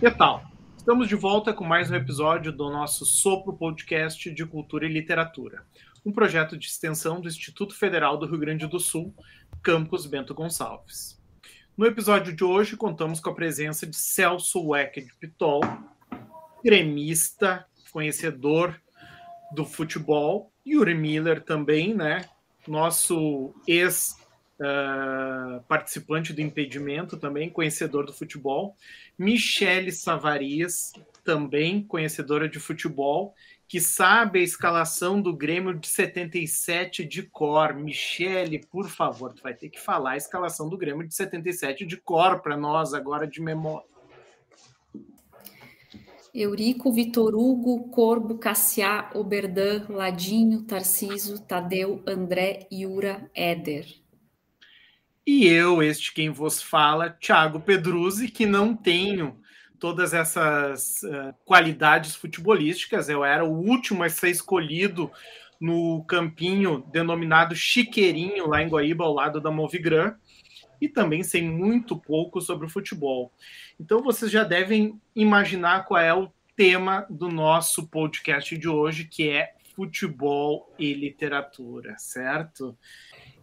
Que tal? Estamos de volta com mais um episódio do nosso Sopro Podcast de Cultura e Literatura, um projeto de extensão do Instituto Federal do Rio Grande do Sul, Campus Bento Gonçalves. No episódio de hoje, contamos com a presença de Celso Weck de Pitol, gremista, conhecedor do futebol, Yuri Miller também, né? Nosso ex uh, participante do impedimento também, conhecedor do futebol, Michele Savarias, também conhecedora de futebol, que sabe a escalação do Grêmio de 77 de cor. Michele, por favor, tu vai ter que falar a escalação do Grêmio de 77 de cor para nós agora de memória. Eurico, Vitor Hugo, Corbo, Cassiá, Oberdan, Ladinho, Tarciso, Tadeu, André, Yura, Éder. E eu, este quem vos fala, Thiago Pedruzzi, que não tenho todas essas uh, qualidades futebolísticas. Eu era o último a ser escolhido no campinho denominado Chiqueirinho, lá em Guaíba, ao lado da Movigran, e também sei muito pouco sobre o futebol. Então vocês já devem imaginar qual é o tema do nosso podcast de hoje, que é futebol e literatura, certo?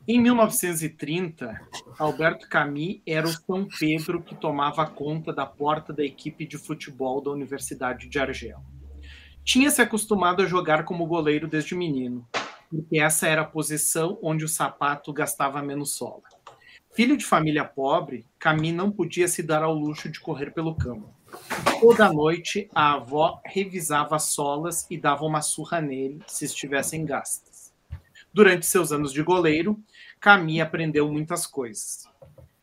Em 1930, Alberto Camus era o São Pedro que tomava conta da porta da equipe de futebol da Universidade de Argel. Tinha se acostumado a jogar como goleiro desde menino, porque essa era a posição onde o sapato gastava menos sola. Filho de família pobre, Camus não podia se dar ao luxo de correr pelo campo. Toda noite, a avó revisava as solas e dava uma surra nele se estivessem gastas. Durante seus anos de goleiro, Cami aprendeu muitas coisas.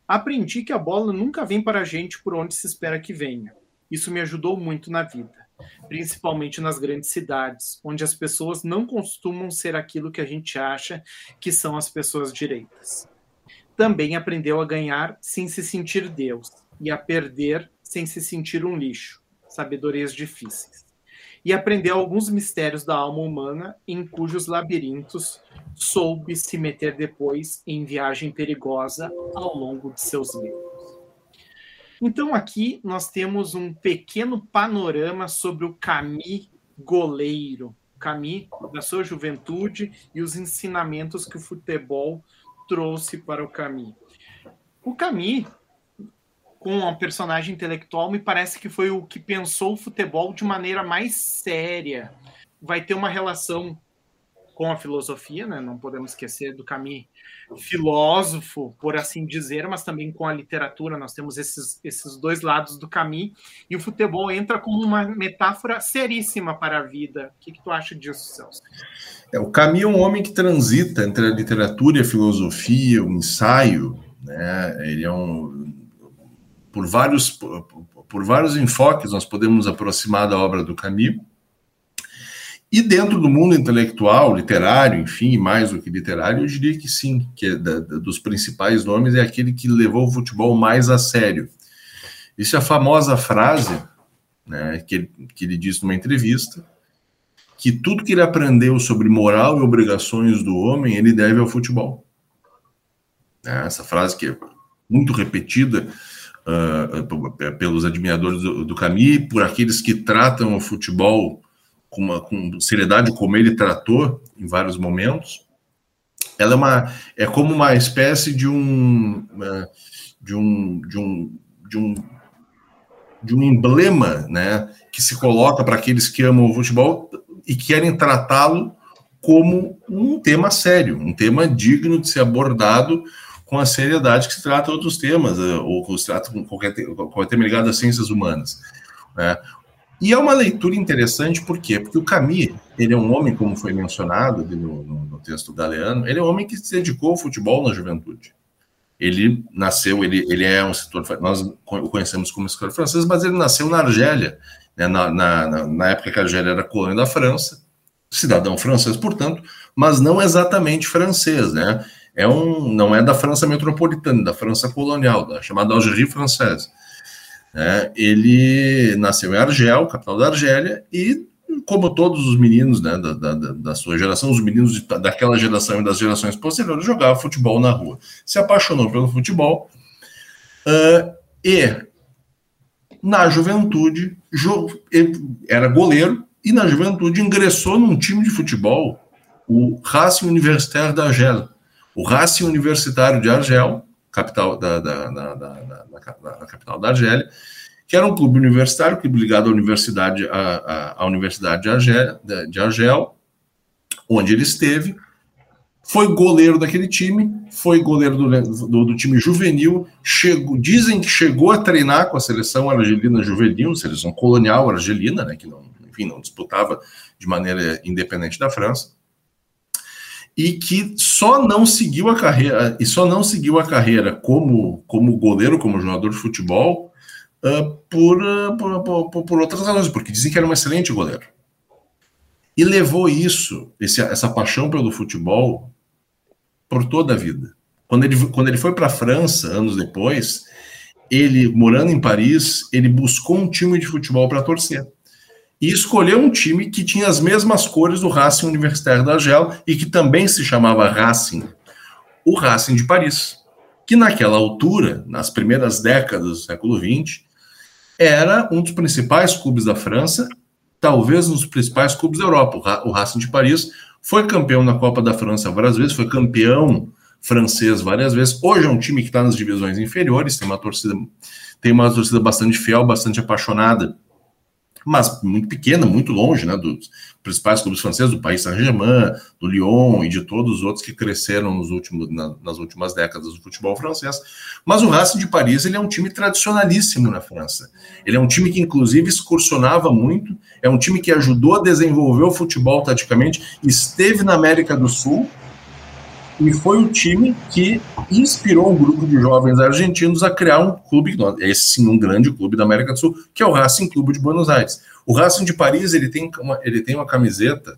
Aprendi que a bola nunca vem para a gente por onde se espera que venha. Isso me ajudou muito na vida, principalmente nas grandes cidades, onde as pessoas não costumam ser aquilo que a gente acha que são as pessoas direitas. Também aprendeu a ganhar sem se sentir Deus e a perder sem se sentir um lixo, sabedorias difíceis e aprendeu alguns mistérios da alma humana em cujos labirintos soube se meter depois em viagem perigosa ao longo de seus livros. Então aqui nós temos um pequeno panorama sobre o Camille goleiro, Camille da sua juventude e os ensinamentos que o futebol trouxe para o Camille. O Camille com a personagem intelectual, me parece que foi o que pensou o futebol de maneira mais séria. Vai ter uma relação com a filosofia, né? não podemos esquecer do Camus filósofo, por assim dizer, mas também com a literatura. Nós temos esses, esses dois lados do Camus, e o futebol entra como uma metáfora seríssima para a vida. O que, que tu acha disso, Celso? É, o Camus é um homem que transita entre a literatura e a filosofia, o ensaio. Né? Ele é um por vários, por, por vários enfoques, nós podemos nos aproximar da obra do Camus. E dentro do mundo intelectual, literário, enfim, mais do que literário, eu diria que sim, que é da, da, dos principais nomes é aquele que levou o futebol mais a sério. Isso é a famosa frase né, que, que ele disse numa entrevista, que tudo que ele aprendeu sobre moral e obrigações do homem, ele deve ao futebol. É, essa frase que é muito repetida uh, pelos admiradores do, do Camus, por aqueles que tratam o futebol com, uma, com seriedade como ele tratou em vários momentos. Ela é uma é como uma espécie de um de um de um de um de um emblema, né, que se coloca para aqueles que amam o futebol e querem tratá-lo como um tema sério, um tema digno de ser abordado com a seriedade que se trata outros temas, eh, ou que se trata com qualquer, qualquer tema ligado às ciências humanas. Né? E é uma leitura interessante, por quê? Porque o Camus, ele é um homem, como foi mencionado no, no, no texto galeano, ele é um homem que se dedicou ao futebol na juventude. Ele nasceu, ele, ele é um setor, nós o conhecemos como escritor francês, mas ele nasceu na Argélia, né, na, na, na época que a Argélia era colônia da França, cidadão francês, portanto, mas não exatamente francês, né? É um, não é da França metropolitana, da França colonial, da chamada Algérie Française. É, ele nasceu em Argel, capital da Argélia, e como todos os meninos né, da, da, da, sua geração, os meninos de, daquela geração e das gerações posteriores, jogava futebol na rua. Se apaixonou pelo futebol uh, e na juventude, era goleiro, e na juventude ingressou num time de futebol, o Racing Universitaire d'Argel. O Racing Universitário de Argel, capital da, da, da, da, capital da Argélia, que era um clube universitário, clube ligado à Universidade, à, à Universidade de Argel, de Argel, onde ele esteve, foi goleiro daquele time, foi goleiro do, do, do, time juvenil, chegou, dizem que chegou a treinar com a seleção argelina juvenil, seleção colonial argelina, né, que não, enfim, não disputava de maneira independente da França, e que só não seguiu a carreira e só não seguiu a carreira como, como goleiro, como jogador de futebol, uh, por, uh, por, por, por outras razões, porque dizem que era um excelente goleiro. E levou isso, esse, essa paixão pelo futebol, por toda a vida. Quando ele, quando ele foi para a França, anos depois, ele, morando em Paris, ele buscou um time de futebol para torcer. E escolheu um time que tinha as mesmas cores do Racing Universitário da Argel e que também se chamava Racing, o Racing de Paris, que naquela altura, nas primeiras décadas do século XX, era um dos principais clubes da França, talvez um dos principais clubes da Europa. O Racing de Paris foi campeão na Copa da França várias vezes, foi campeão francês várias vezes. Hoje é um time que está nas divisões inferiores, tem uma torcida, tem uma torcida bastante fiel, bastante apaixonada mas muito pequena, muito longe né, dos principais clubes franceses, do Paris Saint-Germain, do Lyon e de todos os outros que cresceram nos últimos, na, nas últimas décadas do futebol francês. Mas o Racing de Paris ele é um time tradicionalíssimo na França. Ele é um time que, inclusive, excursionava muito, é um time que ajudou a desenvolver o futebol taticamente, esteve na América do Sul e foi o time que inspirou um grupo de jovens argentinos a criar um clube, esse sim, um grande clube da América do Sul, que é o Racing Clube de Buenos Aires. O Racing de Paris ele tem uma, ele tem uma camiseta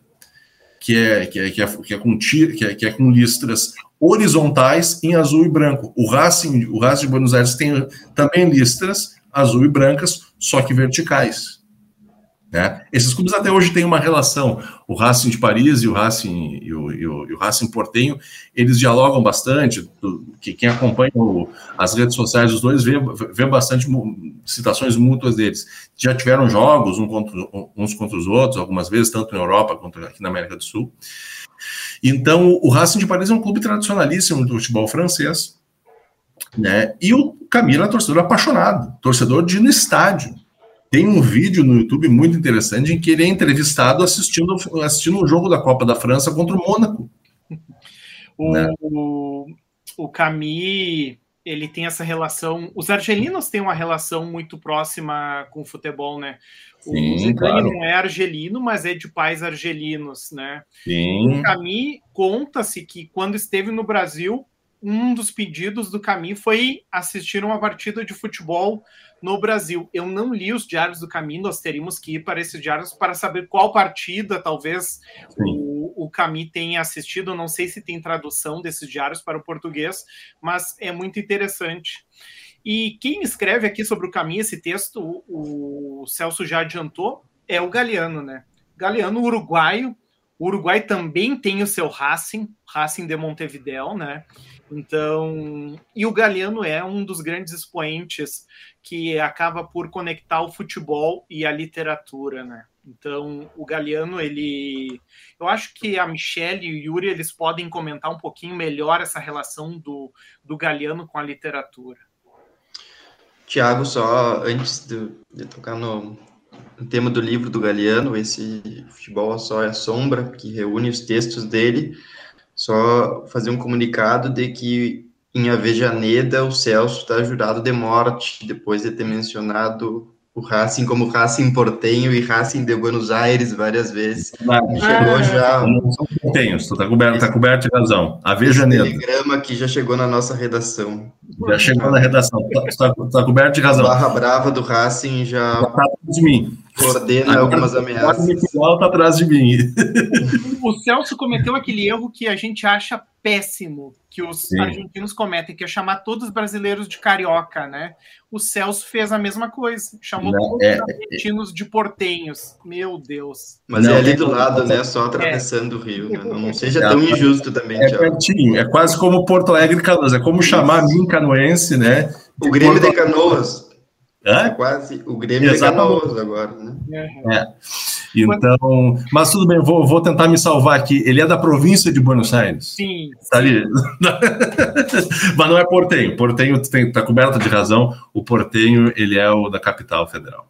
que é, que é, que é, que é com que é, que é com listras horizontais em azul e branco. O Racing, o Racing de Buenos Aires tem também listras azul e brancas, só que verticais. Né? Esses clubes até hoje têm uma relação. O Racing de Paris e o Racing e o, e o, e o Racing Portenho, eles dialogam bastante. Que quem acompanha o, as redes sociais dos dois vê, vê bastante citações mútuas deles. Já tiveram jogos um contra, uns contra os outros, algumas vezes, tanto na Europa quanto aqui na América do Sul. Então, o Racing de Paris é um clube tradicionalíssimo do futebol francês. Né? E o Camilo é torcedor apaixonado, torcedor de ir no estádio tem um vídeo no YouTube muito interessante em que ele é entrevistado assistindo, assistindo um jogo da Copa da França contra o Mônaco. O, né? o, o Camille, ele tem essa relação. Os argelinos têm uma relação muito próxima com o futebol, né? O Sim, claro. não é argelino, mas é de pais argelinos, né? Sim. O Camille conta-se que quando esteve no Brasil, um dos pedidos do Camille foi assistir uma partida de futebol no Brasil. Eu não li os diários do caminho, nós teríamos que ir para esses diários para saber qual partida talvez o, o Caminho tenha assistido. não sei se tem tradução desses diários para o português, mas é muito interessante. E quem escreve aqui sobre o caminho, esse texto, o, o Celso já adiantou, é o Galeano, né? Galeano, uruguaio. O Uruguai também tem o seu Racing, Racing de Montevideo, né? Então, e o Galeano é um dos grandes expoentes que acaba por conectar o futebol e a literatura, né? Então, o Galeano, ele. Eu acho que a Michelle e o Yuri eles podem comentar um pouquinho melhor essa relação do, do Galeano com a literatura. Tiago, só antes de, de tocar no, no, tema do livro do Galeano, esse Futebol Só é a Sombra, que reúne os textos dele, só fazer um comunicado de que em Avejaneda, o Celso está jurado de morte, depois de ter mencionado o Racing como Racing Portenho e Racing de Buenos Aires várias vezes. Ah, chegou já. Não são portenhos, tá coberto, tá coberto de razão. Avejaneda. Esse telegrama aqui já chegou na nossa redação. Já chegou na redação, está tá, tá coberto de razão. A barra brava do Racing já. Já tá de mim. Coordena algumas ameaças. O está atrás de mim. O Celso cometeu aquele erro que a gente acha péssimo que os Sim. argentinos cometem, que é chamar todos os brasileiros de carioca, né? O Celso fez a mesma coisa, chamou não, todos é, os argentinos é, de portenhos. Meu Deus. Mas não, é ali do lado, né? Só atravessando é. o rio, né? Não, não seja tão injusto também, É pertinho, é quase como Porto Alegre Canoas, é como chamar a mim canoense, né? O Grêmio Porto... de Canoas. É quase o Grêmio Exatamente. é agora, né? É. Então, mas tudo bem, vou, vou tentar me salvar aqui. Ele é da província de Buenos Aires. Sim. Tá ali. mas não é portenho. Portenho está coberto de razão. O portenho, ele é o da capital federal.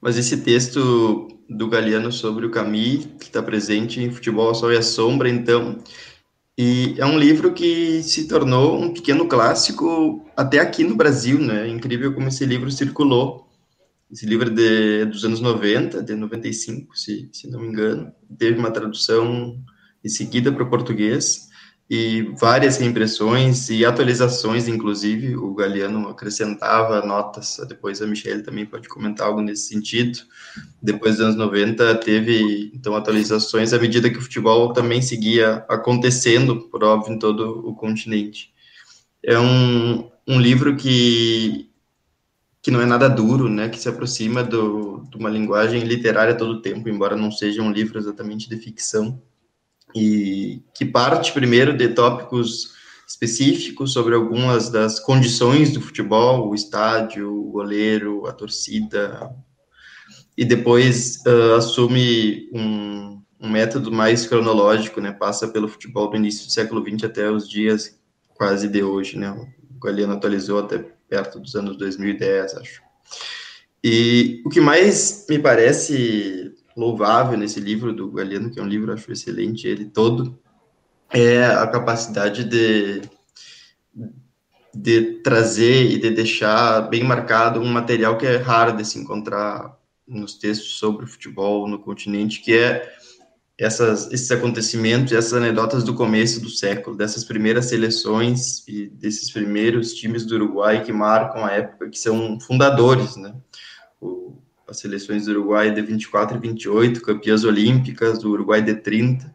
Mas esse texto do Galeano sobre o Camille, que está presente em Futebol, Sol e a Sombra, então, e é um livro que se tornou um pequeno clássico até aqui no Brasil, né? É incrível como esse livro circulou. Esse livro é de, dos anos 90, de 95, se, se não me engano. Teve uma tradução em seguida para o português e várias reimpressões e atualizações, inclusive. O Galeano acrescentava notas, depois a Michelle também pode comentar algo nesse sentido. Depois dos anos 90, teve então atualizações à medida que o futebol também seguia acontecendo, por óbvio, em todo o continente. É um, um livro que, que não é nada duro, né, que se aproxima do, de uma linguagem literária todo o tempo, embora não seja um livro exatamente de ficção e que parte primeiro de tópicos específicos sobre algumas das condições do futebol, o estádio, o goleiro, a torcida, e depois uh, assume um, um, método mais cronológico, né, passa pelo futebol do início do século XX até os dias quase de hoje, né, o Galeano atualizou até perto dos anos 2010, acho. E o que mais me parece louvável nesse livro do Galeano, que é um livro, acho excelente, ele todo, é a capacidade de, de trazer e de deixar bem marcado um material que é raro de se encontrar nos textos sobre futebol no continente, que é essas, esses acontecimentos, essas anedotas do começo do século, dessas primeiras seleções e desses primeiros times do Uruguai que marcam a época, que são fundadores, né? As seleções do Uruguai de 24 e 28, campeãs olímpicas, do Uruguai de 30,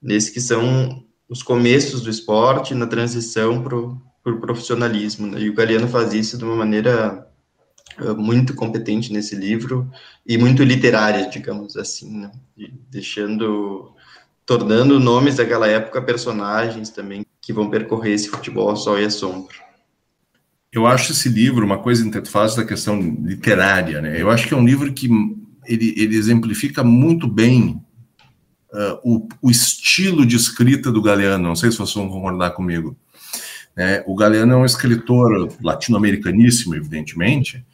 nesse que são os começos do esporte na transição para o pro profissionalismo. Né? E o Galeano faz isso de uma maneira uh, muito competente nesse livro e muito literária, digamos assim, né? deixando, tornando nomes daquela época personagens também que vão percorrer esse futebol sol e à sombra. Eu acho esse livro uma coisa faz da questão literária, né? Eu acho que é um livro que ele, ele exemplifica muito bem uh, o, o, estilo de escrita do Galeano. Não sei se vocês vão concordar comigo. É, o Galeano é um escritor latino-americaníssimo, evidentemente,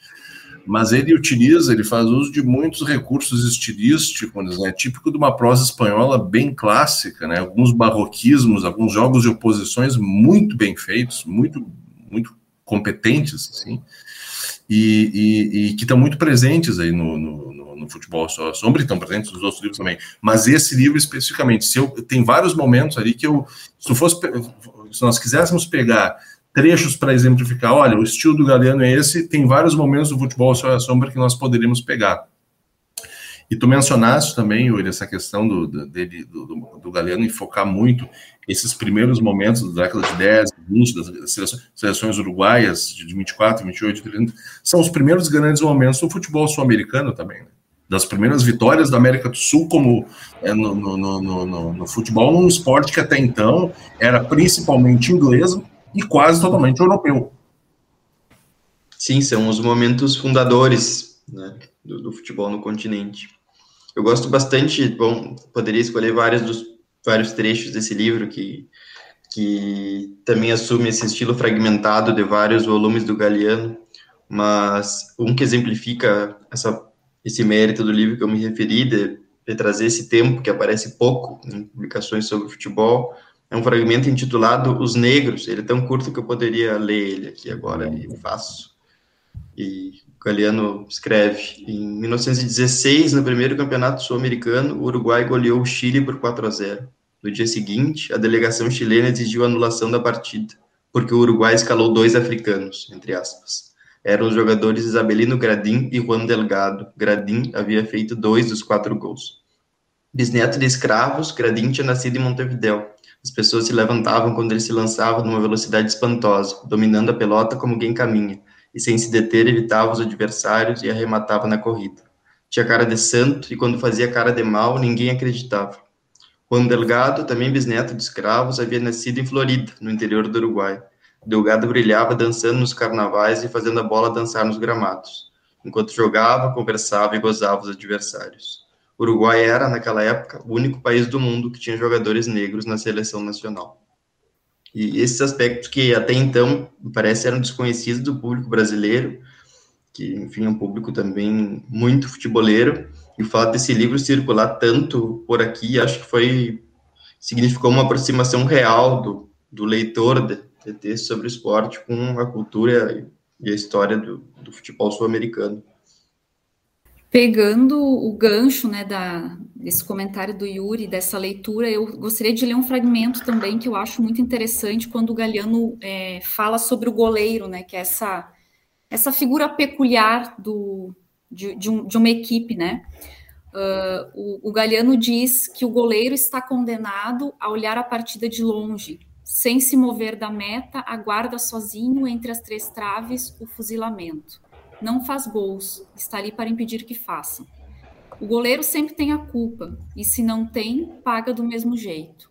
mas ele utiliza, ele faz uso de muitos recursos estilísticos, né, típico de uma prosa espanhola bem clássica, né, alguns barroquismos, alguns jogos de oposições muito bem feitos, muito, muito competentes, assim, e, e, e que estão muito presentes aí no, no, no futebol só sombra, estão presentes nos outros livros também. Mas esse livro especificamente, se eu, tem vários momentos ali que eu, se, fosse, se nós quiséssemos pegar trechos para exemplificar, olha, o estilo do Galeano é esse, tem vários momentos do futebol só sombra que nós poderíamos pegar. E tu mencionaste também, Yuri, essa questão do, do, do, do, do Galeano em focar muito esses primeiros momentos da década de 10, 20, das seleções, seleções uruguaias de 24, 28, 30, são os primeiros grandes momentos do futebol sul-americano também, né? das primeiras vitórias da América do Sul como é, no, no, no, no, futebol, um esporte que até então era principalmente inglês e quase totalmente europeu. Sim, são os momentos fundadores né, do, do futebol no continente. Eu gosto bastante, bom, poderia escolher vários dos vários trechos desse livro que que também assume esse estilo fragmentado de vários volumes do Galeano, mas um que exemplifica essa esse mérito do livro que eu me referi de, de trazer esse tempo que aparece pouco em publicações sobre futebol é um fragmento intitulado Os Negros. Ele é tão curto que eu poderia ler ele aqui agora e faço. E Galeano escreve: em 1916, no primeiro campeonato sul-americano, o Uruguai goleou o Chile por 4 a 0. No dia seguinte, a delegação chilena exigiu a anulação da partida, porque o Uruguai escalou dois africanos, entre aspas. Eram os jogadores Isabelino Gradim e Juan Delgado. Gradim havia feito dois dos quatro gols. Bisneto de escravos, Gradim tinha nascido em Montevideo. As pessoas se levantavam quando ele se lançava numa velocidade espantosa, dominando a pelota como quem caminha e sem se deter evitava os adversários e arrematava na corrida. Tinha cara de santo e quando fazia cara de mal, ninguém acreditava. Juan Delgado, também bisneto de escravos, havia nascido em Florida, no interior do Uruguai. Delgado brilhava dançando nos carnavais e fazendo a bola dançar nos gramados, enquanto jogava, conversava e gozava os adversários. O Uruguai era, naquela época, o único país do mundo que tinha jogadores negros na seleção nacional. E esses aspectos que até então parece eram desconhecidos do público brasileiro, que enfim é um público também muito futeboleiro, e o fato desse livro circular tanto por aqui, acho que foi significou uma aproximação real do, do leitor de, de texto sobre o esporte com a cultura e a história do, do futebol sul-americano. Pegando o gancho né, da, desse comentário do Yuri, dessa leitura, eu gostaria de ler um fragmento também que eu acho muito interessante quando o Galeano é, fala sobre o goleiro, né, que é essa, essa figura peculiar do, de, de, um, de uma equipe. Né? Uh, o, o Galeano diz que o goleiro está condenado a olhar a partida de longe, sem se mover da meta, aguarda sozinho entre as três traves o fuzilamento não faz gols, está ali para impedir que façam. O goleiro sempre tem a culpa, e se não tem, paga do mesmo jeito.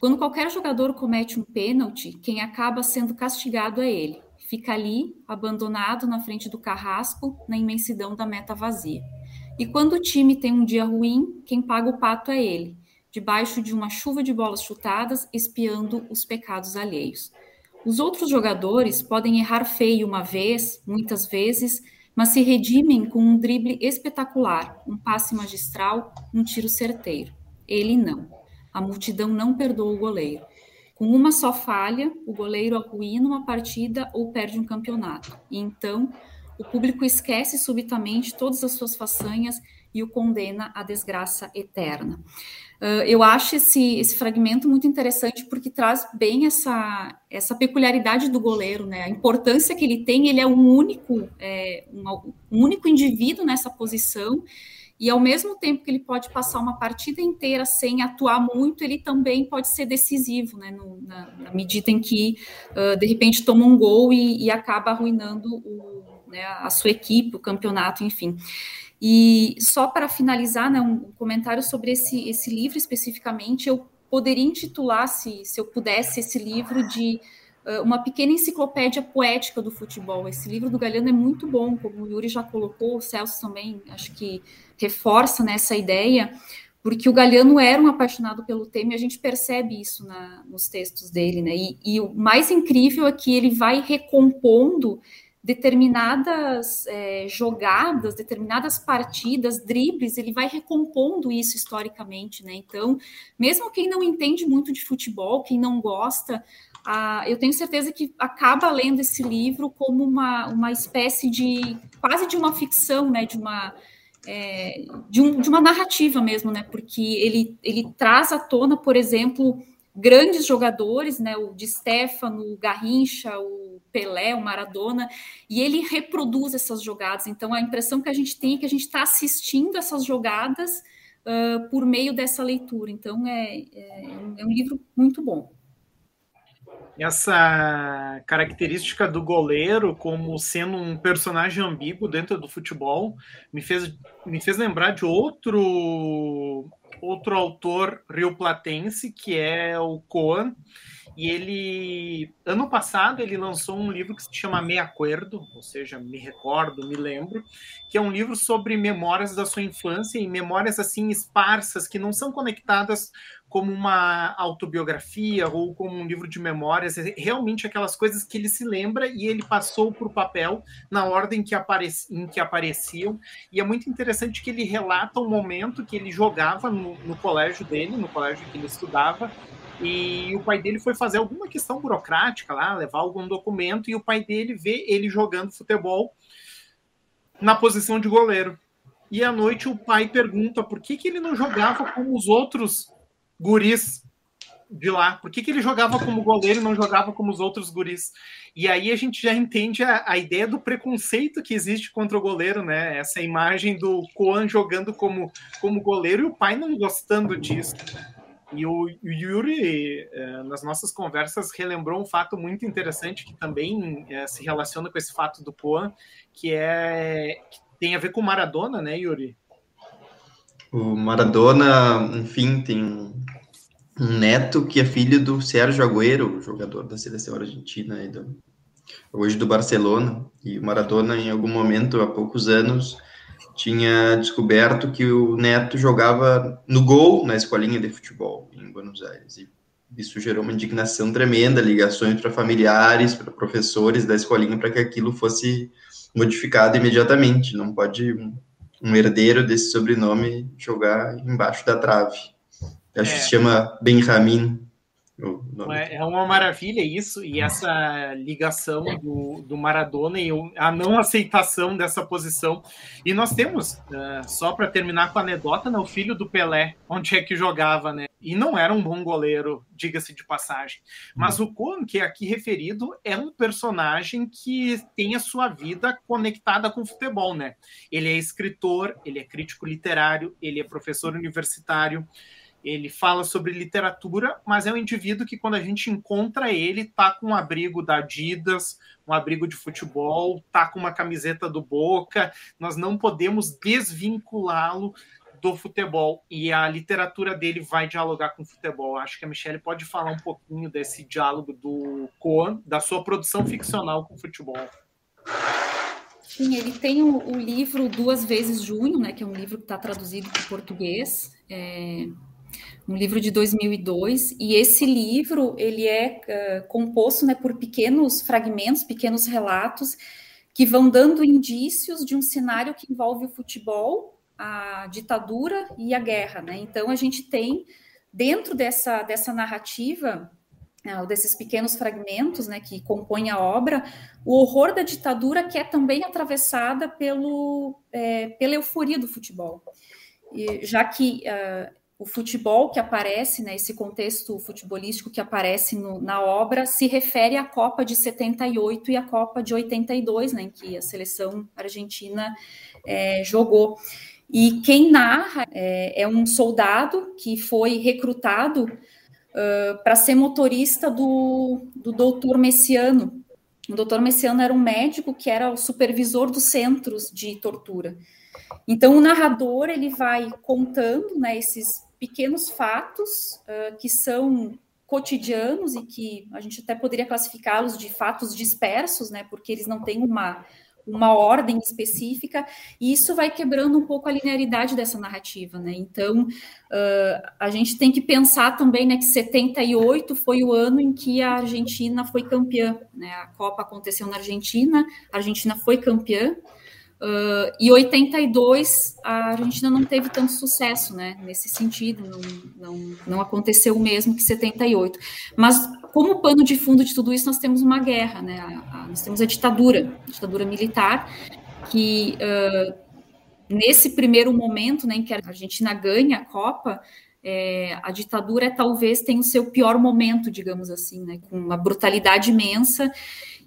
Quando qualquer jogador comete um pênalti, quem acaba sendo castigado é ele. Fica ali, abandonado na frente do carrasco, na imensidão da meta vazia. E quando o time tem um dia ruim, quem paga o pato é ele, debaixo de uma chuva de bolas chutadas, espiando os pecados alheios. Os outros jogadores podem errar feio uma vez, muitas vezes, mas se redimem com um drible espetacular, um passe magistral, um tiro certeiro. Ele não. A multidão não perdoa o goleiro. Com uma só falha, o goleiro arruína uma partida ou perde um campeonato. E então, o público esquece subitamente todas as suas façanhas e o condena à desgraça eterna. Uh, eu acho esse, esse fragmento muito interessante porque traz bem essa, essa peculiaridade do goleiro, né? A importância que ele tem, ele é um único, é, um, um, único indivíduo nessa posição, e ao mesmo tempo que ele pode passar uma partida inteira sem atuar muito, ele também pode ser decisivo, né? No, na, na, medida em que uh, de repente toma um gol e, e acaba arruinando o, né, a sua equipe, o campeonato, enfim. E só para finalizar, né, um comentário sobre esse, esse livro especificamente, eu poderia intitular, se, se eu pudesse, esse livro de uh, uma pequena enciclopédia poética do futebol. Esse livro do Galeano é muito bom, como o Yuri já colocou, o Celso também acho que reforça nessa né, ideia, porque o Galeano era um apaixonado pelo tema e a gente percebe isso na, nos textos dele, né? E, e o mais incrível é que ele vai recompondo determinadas é, jogadas, determinadas partidas, dribles, ele vai recompondo isso historicamente, né? Então, mesmo quem não entende muito de futebol, quem não gosta, eu tenho certeza que acaba lendo esse livro como uma, uma espécie de quase de uma ficção, né? De uma é, de, um, de uma narrativa mesmo, né? Porque ele, ele traz à tona, por exemplo, grandes jogadores, né? O de Stefano, o Garrincha, o Pelé, o Maradona, e ele reproduz essas jogadas. Então a impressão que a gente tem é que a gente está assistindo essas jogadas uh, por meio dessa leitura. Então é, é, é um livro muito bom essa característica do goleiro como sendo um personagem ambíguo dentro do futebol me fez, me fez lembrar de outro outro autor rioplatense, que é o Coan, e ele, ano passado, ele lançou um livro que se chama Me Acuerdo, ou seja, me recordo, me lembro, que é um livro sobre memórias da sua infância e memórias assim esparsas que não são conectadas como uma autobiografia ou como um livro de memórias, é realmente aquelas coisas que ele se lembra e ele passou para o papel na ordem que em que apareciam. E é muito interessante que ele relata um momento que ele jogava no, no colégio dele, no colégio que ele estudava, e o pai dele foi fazer alguma questão burocrática lá, levar algum documento, e o pai dele vê ele jogando futebol na posição de goleiro. E à noite o pai pergunta por que, que ele não jogava como os outros guris de lá. Por que, que ele jogava como goleiro e não jogava como os outros guris? E aí a gente já entende a, a, ideia do preconceito que existe contra o goleiro, né? Essa imagem do Koan jogando como, como goleiro e o pai não gostando disso. E o, Yuri, eh, nas nossas conversas, relembrou um fato muito interessante que também eh, se relaciona com esse fato do Koan, que é que tem a ver com Maradona, né, Yuri? O Maradona, enfim, tem um neto que é filho do Sérgio Agüero, jogador da seleção argentina, e do, hoje do Barcelona. E o Maradona, em algum momento, há poucos anos, tinha descoberto que o neto jogava no gol na escolinha de futebol em Buenos Aires. E isso gerou uma indignação tremenda, ligações para familiares, para professores da escolinha, para que aquilo fosse modificado imediatamente. Não pode um, herdeiro desse sobrenome jogar embaixo da trave. Acho é. que se chama Benjamin. É, é uma maravilha isso, e essa ligação do, do Maradona e a não aceitação dessa posição. E nós temos, uh, só para terminar com a anedota, né, o filho do Pelé, onde é que jogava, né? E não era um bom goleiro, diga-se de passagem. Mas o Cohen, que é aqui referido, é um personagem que tem a sua vida conectada com o futebol, né? Ele é escritor, ele é crítico literário, ele é professor universitário ele fala sobre literatura, mas é um indivíduo que, quando a gente encontra ele, tá com um abrigo da Adidas, um abrigo de futebol, tá com uma camiseta do Boca. Nós não podemos desvinculá-lo do futebol e a literatura dele vai dialogar com o futebol. Acho que a Michelle pode falar um pouquinho desse diálogo do Coan, da sua produção ficcional com o futebol. Sim, ele tem o, o livro Duas Vezes Junho, né, que é um livro que está traduzido para português. É, um livro de 2002, e esse livro ele é uh, composto né, por pequenos fragmentos, pequenos relatos, que vão dando indícios de um cenário que envolve o futebol, a ditadura e a guerra. Né? Então, a gente tem, dentro dessa, dessa narrativa, uh, desses pequenos fragmentos né, que compõem a obra, o horror da ditadura que é também atravessada pelo, é, pela euforia do futebol. E, já que uh, o futebol que aparece, né, esse contexto futebolístico que aparece no, na obra, se refere à Copa de 78 e à Copa de 82, né, em que a seleção argentina é, jogou. E quem narra é, é, um soldado que foi recrutado uh, para ser motorista do, do doutor Messiano. O doutor Messiano era um médico que era o supervisor dos centros de tortura. Então, o narrador ele vai contando né, esses pequenos fatos uh, que são cotidianos e que a gente até poderia classificá-los de fatos dispersos, né, porque eles não têm uma, uma ordem específica, e isso vai quebrando um pouco a linearidade dessa narrativa, né? Então, uh, a gente tem que pensar também, né, que 78 foi o ano em que a Argentina foi campeã, né? A Copa aconteceu na Argentina, a Argentina foi campeã, Uh, e 82 a Argentina não teve tanto sucesso, né? Nesse sentido, não, não, não aconteceu o mesmo que 78. Mas como pano de fundo de tudo isso, nós temos uma guerra, né? A, a, nós temos a ditadura, a ditadura militar, que uh, nesse primeiro momento, né, em que a Argentina ganha a Copa, é, a ditadura talvez tenha o seu pior momento, digamos assim, né? Com uma brutalidade imensa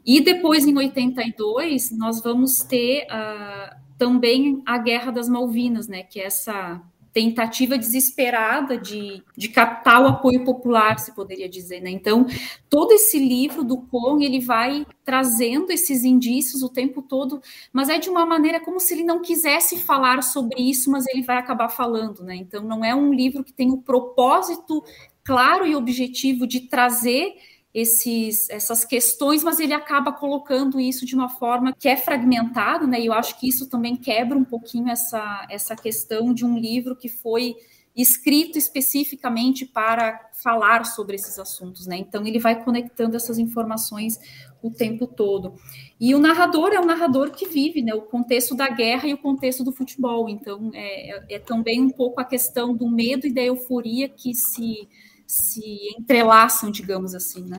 e depois, em 82, nós vamos ter uh, também a Guerra das Malvinas, né, que é essa tentativa desesperada de, de captar o apoio popular, se poderia dizer, né? Então, todo esse livro do Cohn, ele vai trazendo esses indícios o tempo todo, mas é de uma maneira como se ele não quisesse falar sobre isso, mas ele vai acabar falando, né? Então, não é um livro que tem o propósito claro e objetivo de trazer esses, essas questões, mas ele acaba colocando isso de uma forma que é fragmentada, né? E eu acho que isso também quebra um pouquinho essa, essa questão de um livro que foi escrito especificamente para falar sobre esses assuntos, né? Então ele vai conectando essas informações o tempo todo. E o narrador é um narrador que vive, né? O contexto da guerra e o contexto do futebol. Então é, é, é também um pouco a questão do medo e da euforia que se se entrelaçam, digamos assim, né?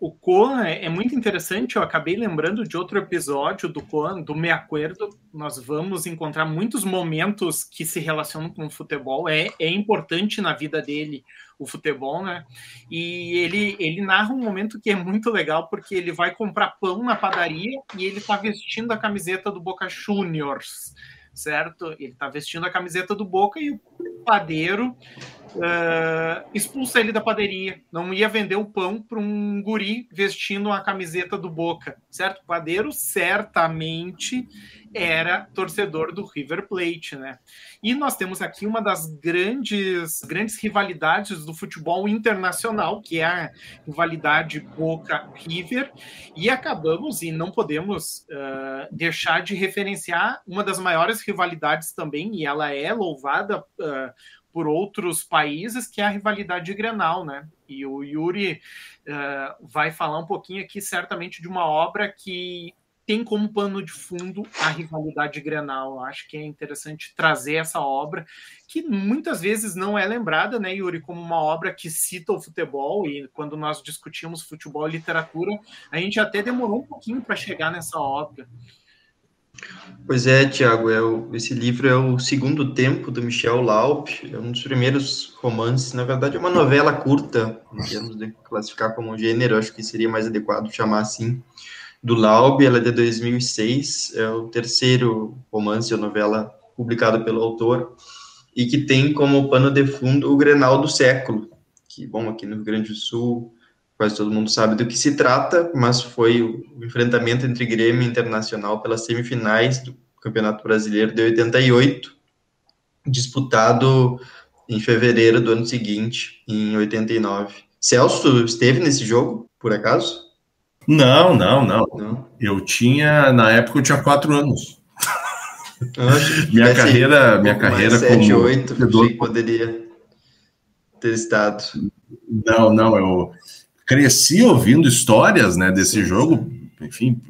O Coan é, é muito interessante, eu acabei lembrando de outro episódio do Coan, do Me Acuerdo, nós vamos encontrar muitos momentos que se relacionam com o futebol, é, é importante na vida dele o futebol, né? E ele, ele narra um momento que é muito legal, porque ele vai comprar pão na padaria e ele tá vestindo a camiseta do Boca Juniors, certo? Ele tá vestindo a camiseta do Boca e padeiro uh, expulsa ele da padaria. Não ia vender o pão para um guri vestindo a camiseta do Boca, certo? O padeiro certamente era torcedor do River Plate, né? E nós temos aqui uma das grandes, grandes rivalidades do futebol internacional, que é a rivalidade Boca-River, e acabamos, e não podemos uh, deixar de referenciar uma das maiores rivalidades também, e ela é louvada uh, por outros países, que é a rivalidade de Grenal, né? E o Yuri uh, vai falar um pouquinho aqui, certamente, de uma obra que tem como pano de fundo a rivalidade de Grenal. Eu acho que é interessante trazer essa obra, que muitas vezes não é lembrada, né, Yuri, como uma obra que cita o futebol, e quando nós discutimos futebol e literatura, a gente até demorou um pouquinho para chegar nessa obra. Pois é, Tiago, é esse livro é o Segundo Tempo, do Michel Laub, é um dos primeiros romances, na verdade é uma novela curta, podemos classificar como um gênero, acho que seria mais adequado chamar assim, do Laub, ela é de 2006, é o terceiro romance ou novela publicado pelo autor, e que tem como pano de fundo o Grenal do século, que, bom, aqui no Rio Grande do Sul, quase todo mundo sabe do que se trata, mas foi o enfrentamento entre Grêmio e Internacional pelas semifinais do Campeonato Brasileiro de 88, disputado em fevereiro do ano seguinte, em 89. Celso esteve nesse jogo, por acaso? Não, não, não. não. Eu tinha, na época, eu tinha quatro anos. minha carreira, minha carreira como 8, poderia ter estado. Não, não, eu cresci ouvindo histórias né, desse jogo, enfim,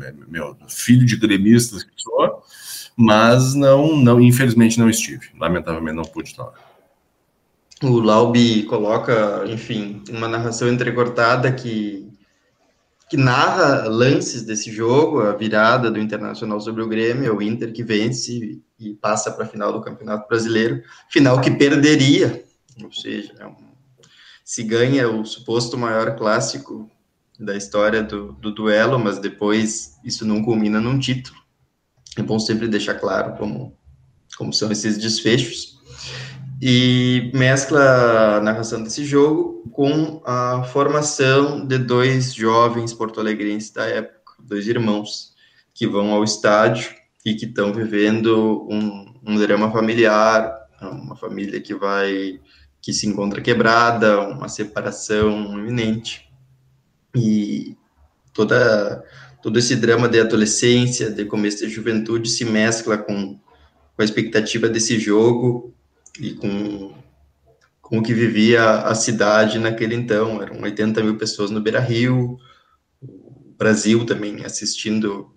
é, meu filho de gremistas que sou, mas não, não, infelizmente não estive, lamentavelmente não pude estar. O Laubi coloca, enfim, uma narração entrecortada que que narra lances desse jogo, a virada do Internacional sobre o Grêmio, o Inter que vence e passa para a final do Campeonato Brasileiro, final que perderia, ou seja, é um se ganha o suposto maior clássico da história do, do duelo, mas depois isso não culmina num título. É bom sempre deixar claro como, como são esses desfechos. E mescla a narração desse jogo com a formação de dois jovens porto-alegrenses da época, dois irmãos, que vão ao estádio e que estão vivendo um, um drama familiar, uma família que vai que se encontra quebrada, uma separação iminente. E toda, todo esse drama de adolescência, de começo de juventude, se mescla com, com a expectativa desse jogo e com, com o que vivia a cidade naquele então. Eram 80 mil pessoas no Beira Rio, o Brasil também assistindo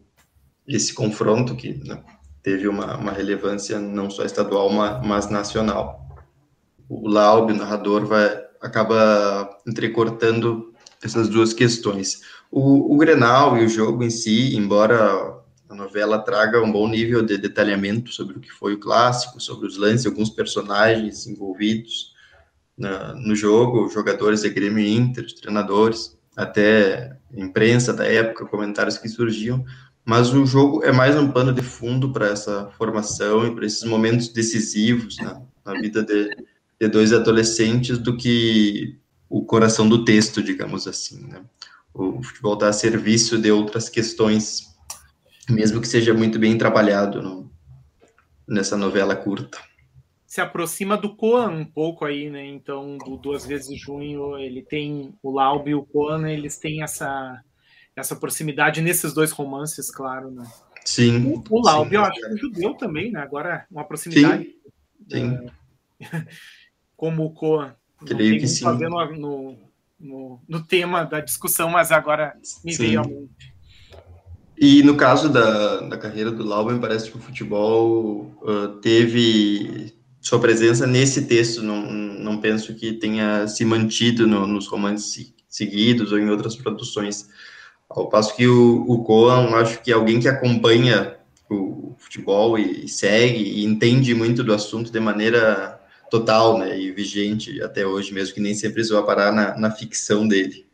esse confronto que né, teve uma, uma relevância não só estadual, mas nacional o Laub, o narrador, vai acaba entrecortando essas duas questões. O, o Grenal e o jogo em si, embora a novela traga um bom nível de detalhamento sobre o que foi o clássico, sobre os lances, alguns personagens envolvidos na, no jogo, jogadores de Grêmio e Inter, treinadores, até imprensa da época, comentários que surgiam, mas o jogo é mais um pano de fundo para essa formação e para esses momentos decisivos na, na vida de, de dois adolescentes do que o coração do texto, digamos assim. Né? O futebol está a serviço de outras questões, mesmo que seja muito bem trabalhado no, nessa novela curta. Se aproxima do Coan um pouco aí, né? Então, do Duas Vezes Junho, ele tem o Laub e o Coan, eles têm essa, essa proximidade nesses dois romances, claro, né? Sim. O, o Laub, eu acho que é judeu também, né? Agora, uma proximidade. Sim. sim. Como o Coan. Creio que sim. No, no, no, tema da discussão, mas agora me sim. veio a mente. E no caso da, da carreira do Lauben, parece que o futebol uh, teve sua presença nesse texto. Não, não penso que tenha se mantido no, nos romances seguidos ou em outras produções. Ao passo que o, o Coan, acho que é alguém que acompanha o futebol e, e segue e entende muito do assunto de maneira total, né, e vigente até hoje mesmo, que nem sempre vai parar na, na ficção dele.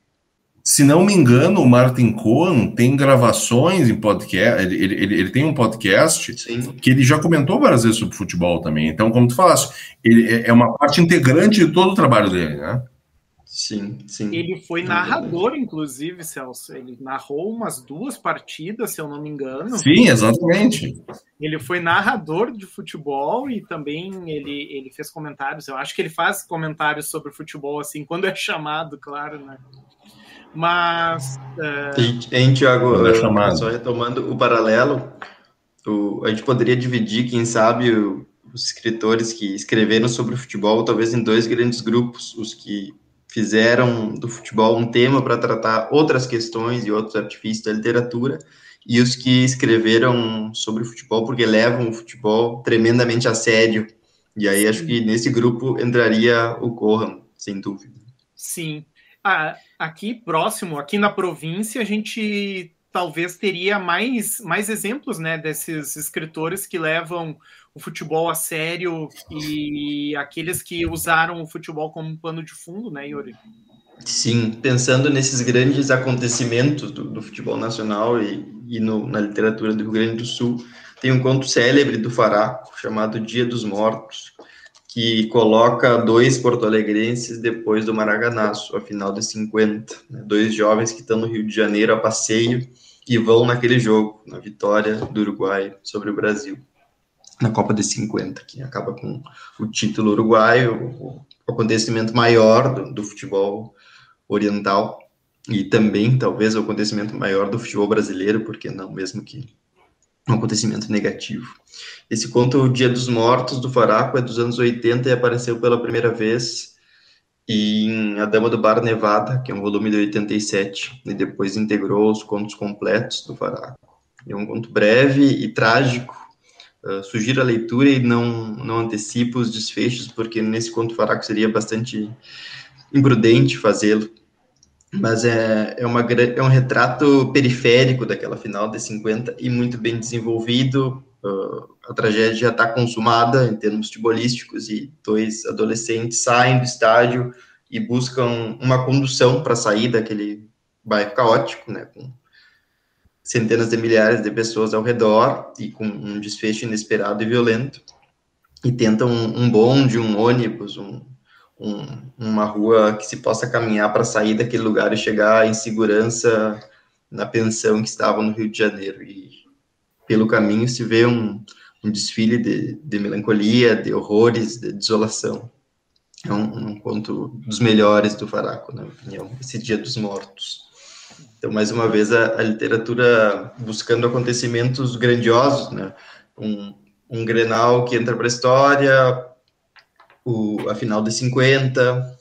se não me engano, o Martin Cohen tem gravações em podcast. Ele, ele, ele tem um podcast Sim. que ele já comentou várias vezes sobre futebol também. Então, como tu falaste, ele é, é uma parte integrante de todo o trabalho dele, né? Sim, sim. Ele foi narrador, inclusive, Celso. Ele narrou umas duas partidas, se eu não me engano. Sim, exatamente. Ele foi narrador de futebol e também ele, ele fez comentários. Eu acho que ele faz comentários sobre futebol, assim, quando é chamado, claro, né? Mas. É... Hein, Thiago, é só retomando o paralelo, o, a gente poderia dividir, quem sabe, o, os escritores que escreveram sobre o futebol, talvez em dois grandes grupos: os que fizeram do futebol um tema para tratar outras questões e outros artifícios da literatura, e os que escreveram sobre o futebol porque levam o futebol tremendamente a sério. E aí Sim. acho que nesse grupo entraria o Corran, sem dúvida. Sim. Ah, aqui próximo, aqui na província, a gente talvez teria mais, mais exemplos né, desses escritores que levam o futebol a sério e aqueles que usaram o futebol como pano de fundo, né, Yuri? Sim, pensando nesses grandes acontecimentos do, do futebol nacional e, e no, na literatura do Rio Grande do Sul, tem um conto célebre do Faraco chamado Dia dos Mortos, que coloca dois porto-alegrenses depois do Maraganaço, a final de 50. Né? Dois jovens que estão no Rio de Janeiro a passeio e vão naquele jogo, na vitória do Uruguai sobre o Brasil na Copa de 50, que acaba com o título uruguaio, o, acontecimento maior do, do, futebol oriental e também talvez o acontecimento maior do futebol brasileiro, porque não, mesmo que um acontecimento negativo. Esse conto, O Dia dos Mortos, do Faraco, é dos anos 80 e apareceu pela primeira vez em A Dama do Bar Nevada, que é um volume de 87, e depois integrou os contos completos do Faraco. É um conto breve e trágico, Uh, sugiro a leitura e não, não antecipo os desfechos, porque nesse conto Faraco seria bastante imprudente fazê-lo. Mas é, é, uma, é um retrato periférico daquela final de 50 e muito bem desenvolvido. Uh, a tragédia já está consumada em termos futebolísticos e dois adolescentes saem do estádio e buscam uma condução para sair daquele bairro caótico, né, com centenas de milhares de pessoas ao redor e com um desfecho inesperado e violento, e tentam um, um bonde, um ônibus, um, um, uma rua que se possa caminhar para sair daquele lugar e chegar em segurança na pensão que estavam no Rio de Janeiro. E pelo caminho se vê um, um desfile de, de, melancolia, de horrores, de desolação. É um, um conto dos melhores do Faraco, na minha opinião, esse Dia dos Mortos. Então, mais uma vez, a, a literatura buscando acontecimentos grandiosos, né? Um, um Grenal que entra para a história, o, a final de 50,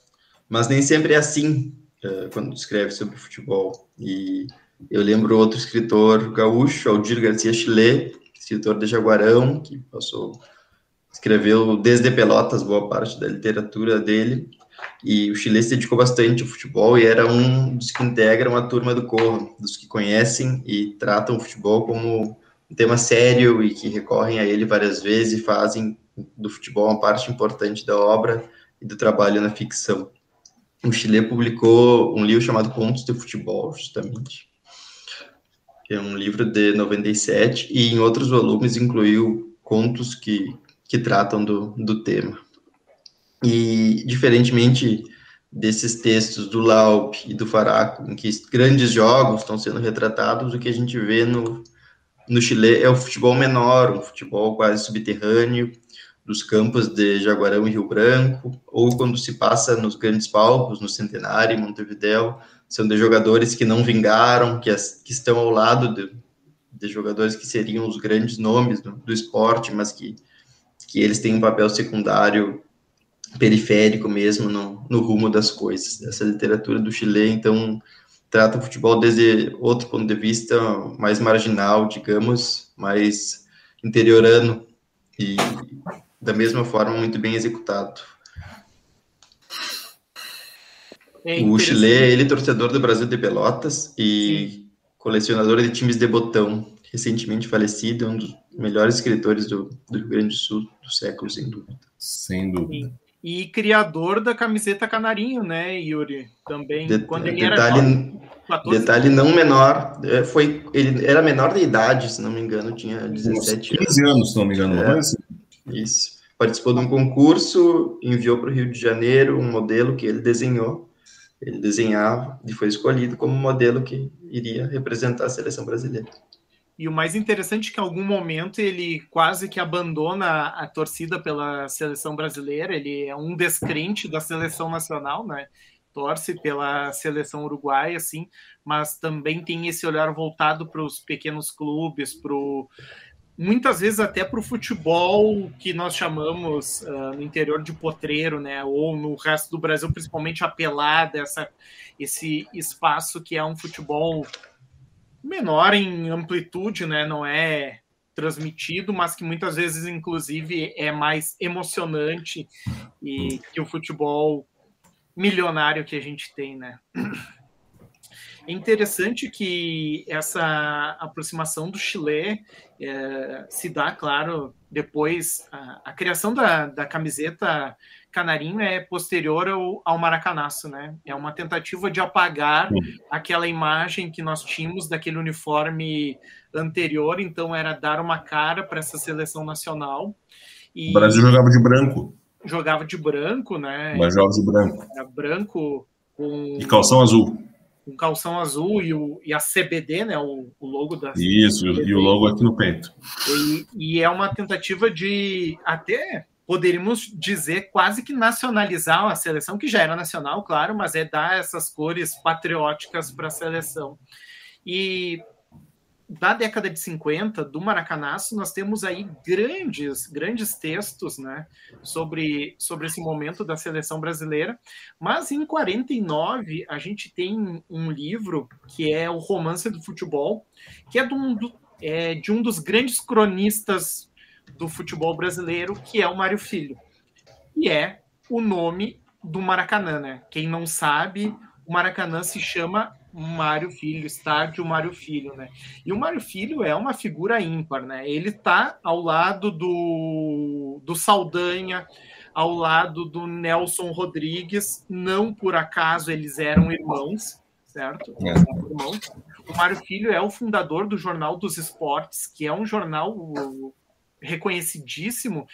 mas nem sempre é assim uh, quando escreve sobre futebol. E eu lembro outro escritor gaúcho, Aldir Garcia Chile, escritor de Jaguarão, que passou, escreveu desde Pelotas boa parte da literatura dele, e o Chile se dedicou bastante ao futebol e era um dos que integram a turma do Corro, dos que conhecem e tratam o futebol como um tema sério e que recorrem a ele várias vezes e fazem do futebol uma parte importante da obra e do trabalho na ficção. O Chile publicou um livro chamado Contos de Futebol, justamente. É um livro de 97 e em outros volumes incluiu contos que, que tratam do, do tema. E, diferentemente desses textos do Laup e do Faraco, em que grandes jogos estão sendo retratados, o que a gente vê no, no Chile é o futebol menor, um futebol quase subterrâneo, dos campos de Jaguarão e Rio Branco, ou quando se passa nos grandes palcos, no Centenário, em Montevideo, são de jogadores que não vingaram, que, as, que estão ao lado de, de, jogadores que seriam os grandes nomes do, do esporte, mas que, que eles têm um papel secundário periférico mesmo no, no rumo das coisas. Essa literatura do Chile, então, trata o futebol desde outro ponto de vista mais marginal, digamos, mais interiorano e da mesma forma muito bem executado. É o Chile, ele é torcedor do Brasil de Pelotas e Sim. colecionador de times de botão, recentemente falecido, um dos melhores escritores do, do Rio Grande do Sul do século, sem dúvida. Sem dúvida. Sim. e criador da camiseta Canarinho, né, Yuri? Também, De, quando ele detalhe, era jovem, 14 detalhe não menor, é, foi, ele era menor de idade, se não me engano, tinha 17 anos. 15 anos, se não me engano, é, assim. Isso. Participou de um concurso, enviou para o Rio de Janeiro um modelo que ele desenhou, ele desenhava e foi escolhido como modelo que iria representar a seleção brasileira. E o mais interessante é que em algum momento ele quase que abandona a torcida pela seleção brasileira, ele é um descrente da seleção nacional, né? Torce pela seleção uruguaia, assim, mas também tem esse olhar voltado para os pequenos clubes, para muitas vezes até para o futebol que nós chamamos uh, no interior de potreiro, né? Ou no resto do Brasil, principalmente a essa, esse espaço que é um futebol menor em amplitude, né? Não é transmitido, mas que muitas vezes, inclusive, é mais emocionante e que o futebol milionário que a gente tem, né? É interessante que essa aproximação do Chile é, se dá, claro, depois. A, a criação da, da, camiseta Canarinho é posterior ao, ao Maracanaço, né? É uma tentativa de apagar aquela imagem que nós tínhamos daquele uniforme anterior, então era dar uma cara para essa seleção nacional. E o Brasil jogava de branco. Jogava de branco, né? Mas jogava de branco. Era branco com. E calção azul um calção azul e, o, e a CBD, né, o, o logo da Isso, CBD. e o logo aqui no peito. E, e, é uma tentativa de até poderíamos dizer quase que nacionalizar a seleção, que já era nacional, claro, mas é dar essas cores patrióticas para a seleção. E da década de 50, do Maracanaço, nós temos aí grandes, grandes textos né, sobre, sobre esse momento da seleção brasileira. Mas em 49, a gente tem um livro que é o Romance do Futebol, que é de um, do, é, de um dos grandes cronistas do futebol brasileiro, que é o Mário Filho. E é o nome do Maracanã, né? Quem não sabe, o Maracanã se chama Mário Filho, estádio Mário Filho, né? E o Mário Filho é uma figura ímpar, né? Ele está ao lado do, do Saldanha, ao lado do Nelson Rodrigues, não por acaso eles eram irmãos, certo? É. Irmãos. O Mário Filho é o fundador do Jornal dos Esportes, que é um jornal reconhecidíssimo,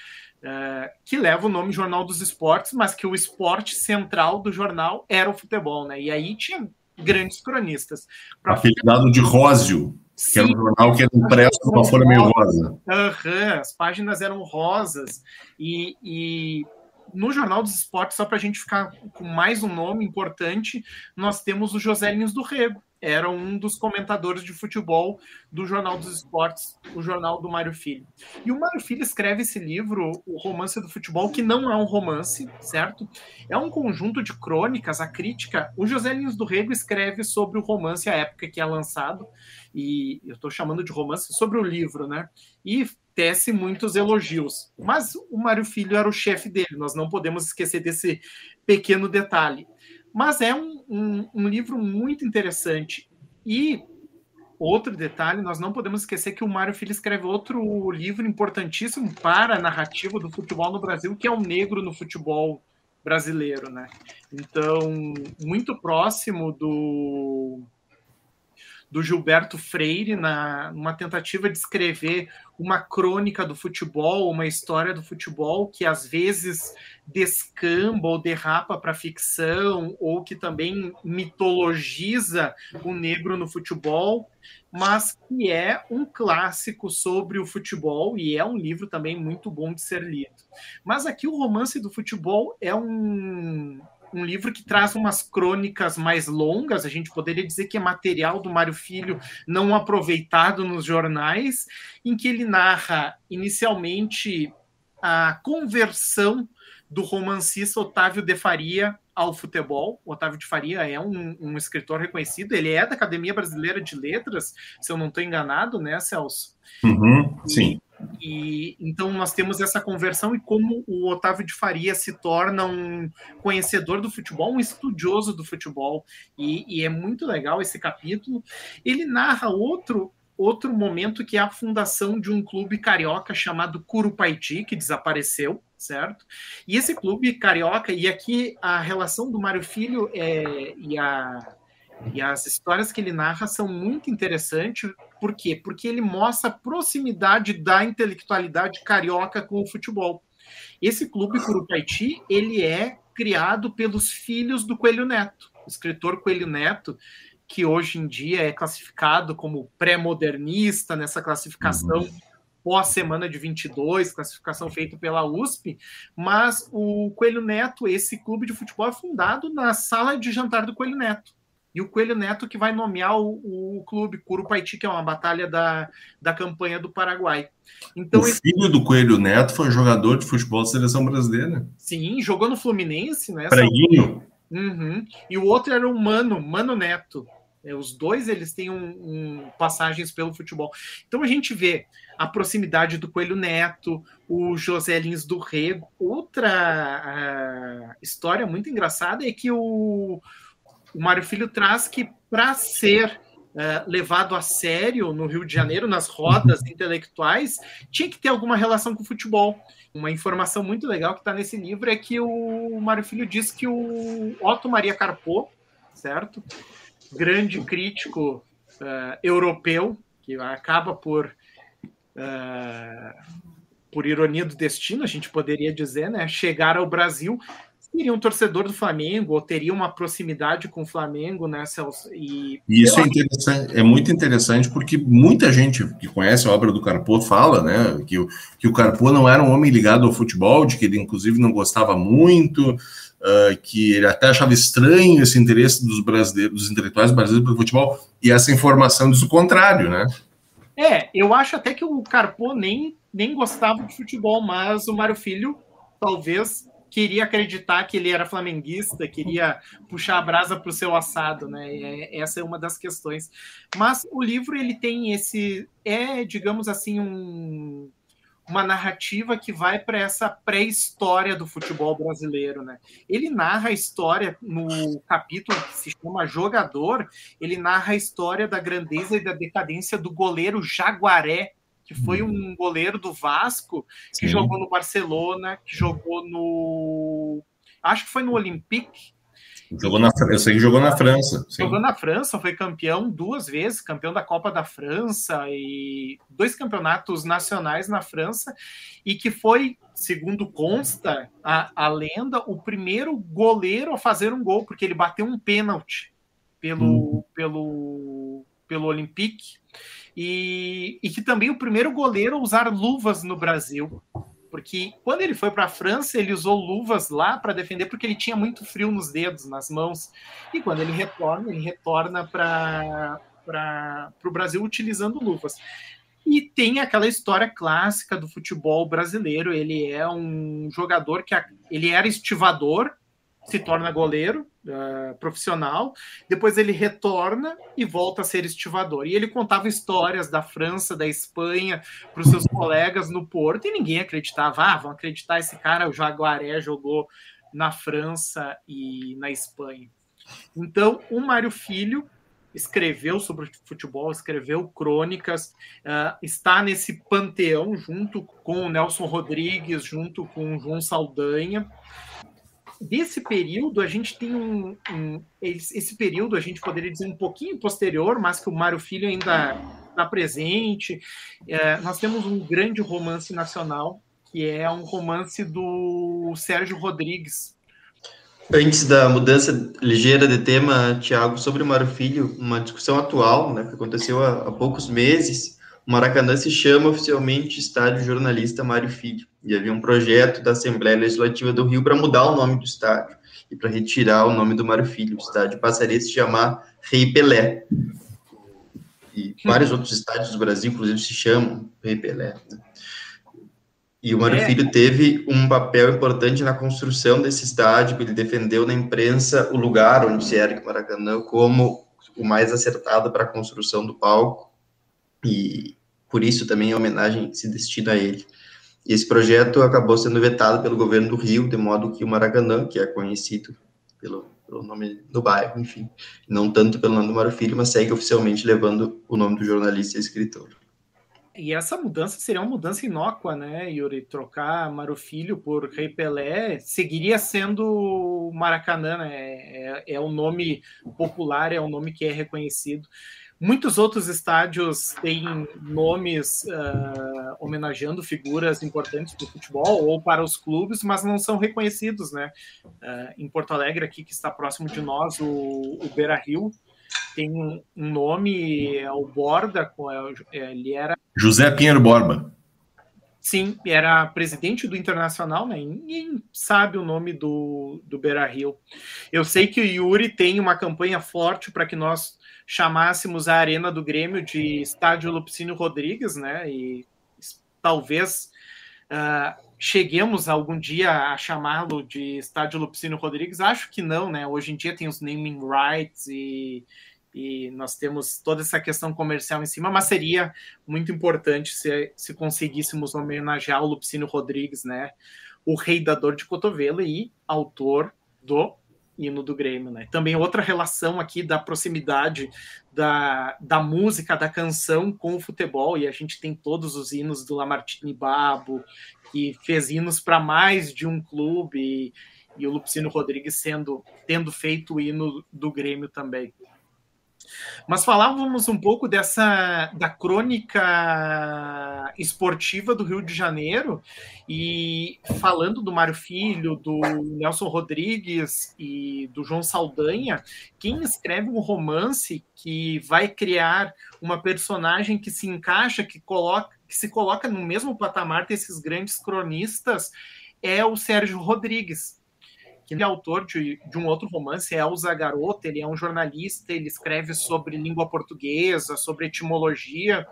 uh, que leva o nome Jornal dos Esportes, mas que o esporte central do jornal era o futebol, né? E aí tinha grandes cronistas. Pra... Apelidado de Rósio, que Sim, era um jornal que era impresso com uma folha meio rosa. Uhum, as páginas eram rosas. E, e no Jornal dos Esportes, só para a gente ficar com mais um nome importante, nós temos o José Lins do Rego, era um dos comentadores de futebol do Jornal dos Esportes, o jornal do Mário Filho. E o Mário Filho escreve esse livro, O Romance do Futebol, que não é um romance, certo? É um conjunto de crônicas, a crítica. O José Lins do Rego escreve sobre o romance, a época que é lançado, e eu estou chamando de romance, sobre o livro, né? E tece muitos elogios. Mas o Mário Filho era o chefe dele, nós não podemos esquecer desse pequeno detalhe. Mas é um, um, um livro muito interessante. E outro detalhe, nós não podemos esquecer que o Mário Filho escreve outro livro importantíssimo para a narrativa do futebol no Brasil, que é o Negro no Futebol Brasileiro, né? Então, muito próximo do do Gilberto Freire na uma tentativa de escrever uma crônica do futebol, uma história do futebol que às vezes descamba ou derrapa para ficção ou que também mitologiza o negro no futebol, mas que é um clássico sobre o futebol e é um livro também muito bom de ser lido. Mas aqui o romance do futebol é um um livro que traz umas crônicas mais longas, a gente poderia dizer que é material do Mário Filho não aproveitado nos jornais, em que ele narra inicialmente a conversão do romancista Otávio de Faria ao futebol. O Otávio de Faria é um, um, escritor reconhecido, ele é da Academia Brasileira de Letras, se eu não estou enganado, né, Celso? Uhum, sim. E então nós temos essa conversão e como o Otávio de Faria se torna um conhecedor do futebol, um estudioso do futebol, e, e é muito legal esse capítulo. Ele narra outro outro momento que é a fundação de um clube carioca chamado Curupaiti, que desapareceu, certo? E esse clube carioca, e aqui a relação do Mário Filho é, e, a, e as histórias que ele narra são muito interessantes. Por quê? Porque ele mostra a proximidade da intelectualidade carioca com o futebol. Esse clube Curupaiti, ele é criado pelos filhos do Coelho Neto, o escritor Coelho Neto, que hoje em dia é classificado como pré-modernista nessa classificação uhum. pós-semana de 22, classificação feita pela USP, mas o Coelho Neto, esse clube de futebol é fundado na sala de jantar do Coelho Neto. E o Coelho Neto que vai nomear o, o clube Curupaiti, que é uma batalha da, da campanha do Paraguai. Então, o filho esse... do Coelho Neto foi jogador de futebol da seleção brasileira. Sim, jogou no Fluminense, né? Preguinho. Uhum. E o outro era o Mano, Mano Neto. É, os dois eles têm um, um, passagens pelo futebol. Então a gente vê a proximidade do Coelho Neto, o José Lins do Rego. Outra uh, história muito engraçada é que o, o Mário Filho traz que para ser uh, levado a sério no Rio de Janeiro, nas rodas intelectuais, tinha que ter alguma relação com o futebol. Uma informação muito legal que está nesse livro é que o Mário Filho diz que o Otto Maria Carpo, certo? Grande crítico uh, europeu, que acaba por, uh, por ironia do destino, a gente poderia dizer, né, chegar ao Brasil seria um torcedor do Flamengo ou teria uma proximidade com o Flamengo, né, Celso? E, e isso é interessante, é muito interessante porque muita gente que conhece a obra do Carpo fala, né, que o, que o Carpo não era um homem ligado ao futebol, de que ele inclusive não gostava muito, uh, que ele até achava estranho esse interesse dos brasileiros, dos intelectuais brasileiros pelo futebol, e essa informação diz o contrário, né? É, eu acho até que o Carpo nem, nem gostava de futebol, mas o Mário Filho talvez queria acreditar que ele era flamenguista, queria puxar a brasa para o seu assado, né? É, essa é uma das questões. Mas o livro ele tem esse é, digamos assim, um, uma narrativa que vai para essa pré-história do futebol brasileiro, né? Ele narra a história no capítulo que se chama Jogador, ele narra a história da grandeza e da decadência do goleiro Jaguaré que foi uhum. um goleiro do Vasco, que Sim. jogou no Barcelona, que jogou no. Acho que foi no Olympique. Jogou na, eu sei que jogou na França. Sim. Jogou na França, foi campeão duas vezes, campeão da Copa da França e dois campeonatos nacionais na França, e que foi, segundo consta a, a lenda, o primeiro goleiro a fazer um gol, porque ele bateu um pênalti pelo, hum. pelo, pelo Olympique e, e que também o primeiro goleiro a usar luvas no Brasil. Porque quando ele foi para a França, ele usou luvas lá para defender, porque ele tinha muito frio nos dedos, nas mãos. E quando ele retorna, ele retorna para o Brasil utilizando luvas. E tem aquela história clássica do futebol brasileiro. Ele é um jogador que ele era estivador, se torna goleiro uh, profissional, depois ele retorna e volta a ser estivador. E ele contava histórias da França, da Espanha, para os seus colegas no Porto, e ninguém acreditava. Ah, vão acreditar esse cara, o Jaguaré jogou na França e na Espanha. Então, o Mário Filho escreveu sobre futebol, escreveu crônicas, uh, está nesse panteão junto com o Nelson Rodrigues, junto com o João Saldanha, desse período, a gente tem um, um, Esse período, a gente poderia dizer um pouquinho posterior, mas que o Mário Filho ainda está presente. É, nós temos um grande romance nacional, que é um romance do Sérgio Rodrigues. Antes da mudança ligeira de tema, Tiago, sobre o Mário Filho, uma discussão atual, né, que aconteceu há, há poucos meses, o Maracanã se chama oficialmente Estádio Jornalista Mário Filho. E havia um projeto da Assembleia Legislativa do Rio para mudar o nome do estádio e para retirar o nome do Mário Filho. O estádio passaria a se chamar Rei Pelé. E vários outros estádios do Brasil, inclusive, se chamam Rei Pelé. Né? E o Mário é. Filho teve um papel importante na construção desse estádio, ele defendeu na imprensa o lugar onde se ergue o Maracanã como o mais acertado para a construção do palco. E, por isso também a homenagem se destina a ele. E esse projeto acabou sendo vetado pelo governo do Rio, de modo que o Maracanã, que é conhecido pelo, pelo nome do bairro, enfim, não tanto pelo nome do Mário Filho, mas segue oficialmente levando o nome do jornalista e escritor. e essa mudança seria uma mudança inócua, né, Yuri? Trocar Mário Filho por Rei Pelé seguiria sendo Maracanã, né? É, é o nome popular, é o nome que é reconhecido. Muitos outros estádios têm nomes uh, homenageando figuras importantes para o futebol ou para os clubes, mas não são reconhecidos, né? Uh, em Porto Alegre, aqui que está próximo de nós, o, o Beira Rio tem um, nome, é o Borda, é, ele era. José Pinheiro Borba. Sim, era presidente do Internacional, né? Ninguém sabe o nome do, do Beira Rio. Eu sei que o Yuri tem uma campanha forte para que nós chamássemos a Arena do Grêmio de Estádio Lupicínio Rodrigues, né? E talvez uh, cheguemos algum dia a chamá-lo de Estádio Lupicínio Rodrigues. Acho que não, né? Hoje em dia tem os naming rights e, e nós temos toda essa questão comercial em cima, mas seria muito importante se, se conseguíssemos homenagear o Lupicínio Rodrigues, né? O rei da dor de cotovelo e autor do hino do Grêmio, né? Também outra relação aqui da proximidade da, da música, da canção com o futebol, e a gente tem todos os hinos do Lamartine Babo, que fez hinos para mais de um clube, e, e o Lupicino Rodrigues sendo tendo feito o hino do Grêmio também. Mas falávamos um pouco dessa da crônica esportiva do Rio de Janeiro e falando do Mário Filho, do Nelson Rodrigues e do João Saldanha, quem escreve um romance que vai criar uma personagem que se encaixa, que coloca, que se coloca no mesmo patamar desses grandes cronistas é o Sérgio Rodrigues que é autor de, de um outro romance, é Elza Garota, ele é um jornalista, ele escreve sobre língua portuguesa, sobre etimologia.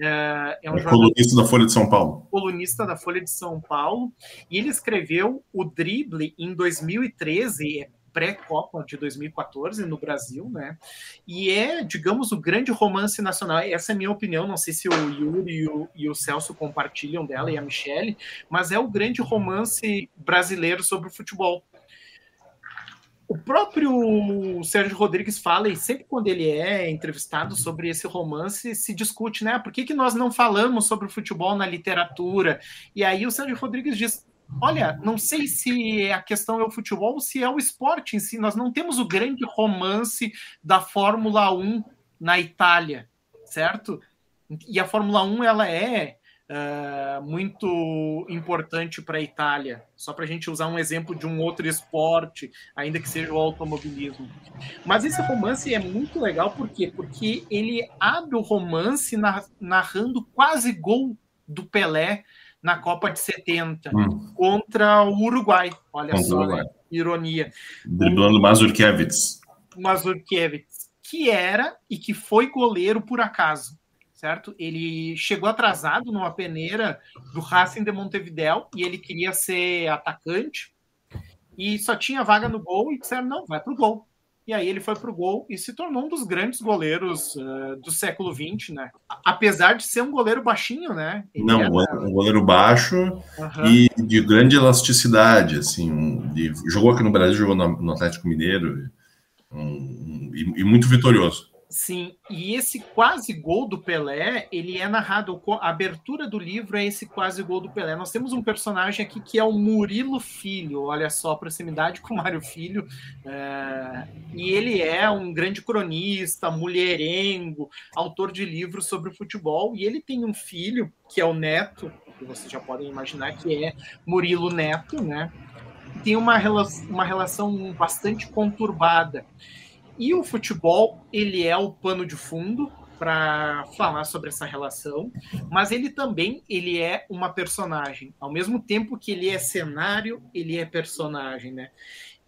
É, é um é colunista da Folha de São Paulo. Colunista da Folha de São Paulo. E ele escreveu O Drible em 2013, pré-Copa de 2014 no Brasil, né? E é, digamos, o grande romance nacional. Essa é a minha opinião, não sei se o Yuri e o, e o Celso compartilham dela e a Michelle, mas é o grande romance brasileiro sobre o futebol. O próprio Sérgio Rodrigues fala, e sempre quando ele é entrevistado sobre esse romance, se discute, né? Por que, que nós não falamos sobre o futebol na literatura? E aí o Sérgio Rodrigues diz: olha, não sei se a questão é o futebol ou se é o esporte em si. Nós não temos o grande romance da Fórmula 1 na Itália, certo? E a Fórmula 1 ela é uh, muito importante para a Itália. Só para a gente usar um exemplo de um outro esporte, ainda que seja o automobilismo. Mas esse romance é muito legal, por quê? Porque ele abre o romance narrando quase gol do Pelé na Copa de 70 hum. contra o Uruguai. Olha contra só, Uruguai. ironia. Driblando Mazurkiewicz. Mazurkiewicz, que era e que foi goleiro por acaso certo? Ele chegou atrasado numa peneira do Racing de Montevideo e ele queria ser atacante e só tinha vaga no gol e disseram, não, vai para o gol. E aí ele foi para o gol e se tornou um dos grandes goleiros uh, do século XX, né? Apesar de ser um goleiro baixinho, né? Ele não, era... um goleiro baixo uhum. e de grande elasticidade, assim. Um, de, jogou aqui no Brasil, jogou no, no Atlético Mineiro um, um, e, e muito vitorioso. Sim, e esse quase gol do Pelé, ele é narrado, a abertura do livro é esse quase gol do Pelé. Nós temos um personagem aqui que é o Murilo Filho, olha só a proximidade com o Mário Filho, é, e ele é um grande cronista, mulherengo, autor de livros sobre futebol, e ele tem um filho, que é o Neto, que vocês já podem imaginar que é Murilo Neto, né? Tem uma, uma relação bastante conturbada. E o futebol, ele é o pano de fundo para falar sobre essa relação, mas ele também ele é uma personagem. Ao mesmo tempo que ele é cenário, ele é personagem, né?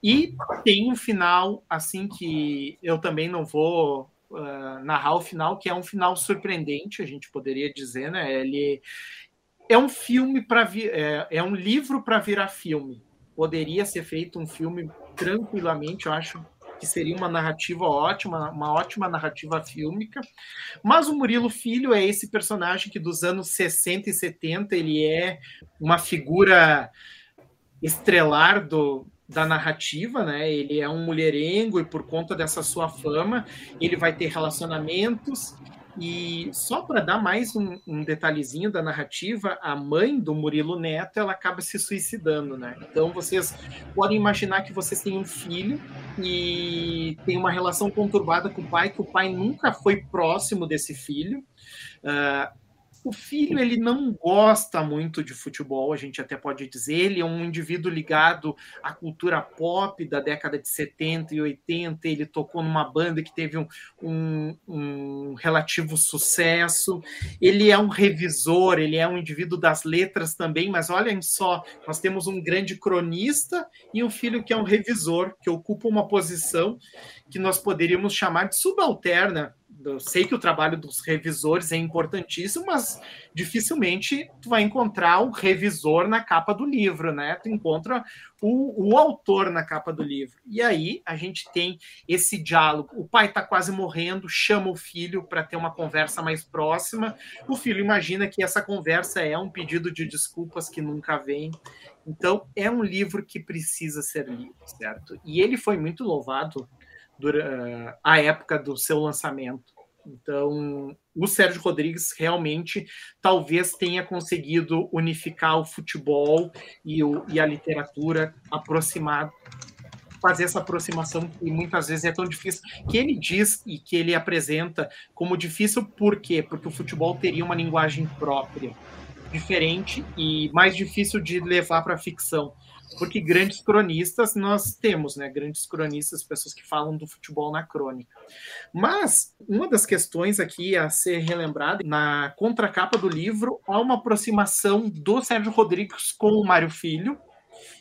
E tem um final assim que eu também não vou uh, narrar o final, que é um final surpreendente, a gente poderia dizer, né? Ele é um filme para é, é um livro para virar filme. Poderia ser feito um filme tranquilamente, eu acho que seria uma narrativa ótima, uma ótima narrativa fílmica. Mas o Murilo Filho é esse personagem que dos anos 60 e 70 ele é uma figura estrelar do, da narrativa, né? Ele é um mulherengo e por conta dessa sua fama, ele vai ter relacionamentos E só para dar mais um, um, detalhezinho da narrativa, a mãe do Murilo Neto ela acaba se suicidando, né? Então vocês podem imaginar que vocês têm um filho e tem uma relação conturbada com o pai, que o pai nunca foi próximo desse filho. Uh, o filho ele não gosta muito de futebol, a gente até pode dizer, ele é um indivíduo ligado à cultura pop da década de 70 e 80, ele tocou numa banda que teve um, um, um relativo sucesso, ele é um revisor, ele é um indivíduo das letras também, mas olhem só, nós temos um grande cronista e um filho que é um revisor, que ocupa uma posição que nós poderíamos chamar de subalterna eu sei que o trabalho dos revisores é importantíssimo, mas dificilmente tu vai encontrar o revisor na capa do livro, né? Tu encontra o, o autor na capa do livro. E aí a gente tem esse diálogo. O pai está quase morrendo, chama o filho para ter uma conversa mais próxima. O filho imagina que essa conversa é um pedido de desculpas que nunca vem. Então é um livro que precisa ser lido, certo? E ele foi muito louvado durante a época do seu lançamento. Então, o Sérgio Rodrigues realmente talvez tenha conseguido unificar o futebol e, o, e a literatura, aproximar, fazer essa aproximação que muitas vezes é tão difícil, que ele diz e que ele apresenta como difícil, por quê? Porque o futebol teria uma linguagem própria, diferente e mais difícil de levar para a ficção porque grandes cronistas nós temos, né? Grandes cronistas, pessoas que falam do futebol na crônica. Mas uma das questões aqui a ser relembrada, na contracapa do livro, há uma aproximação do Sérgio Rodrigues com o Mário Filho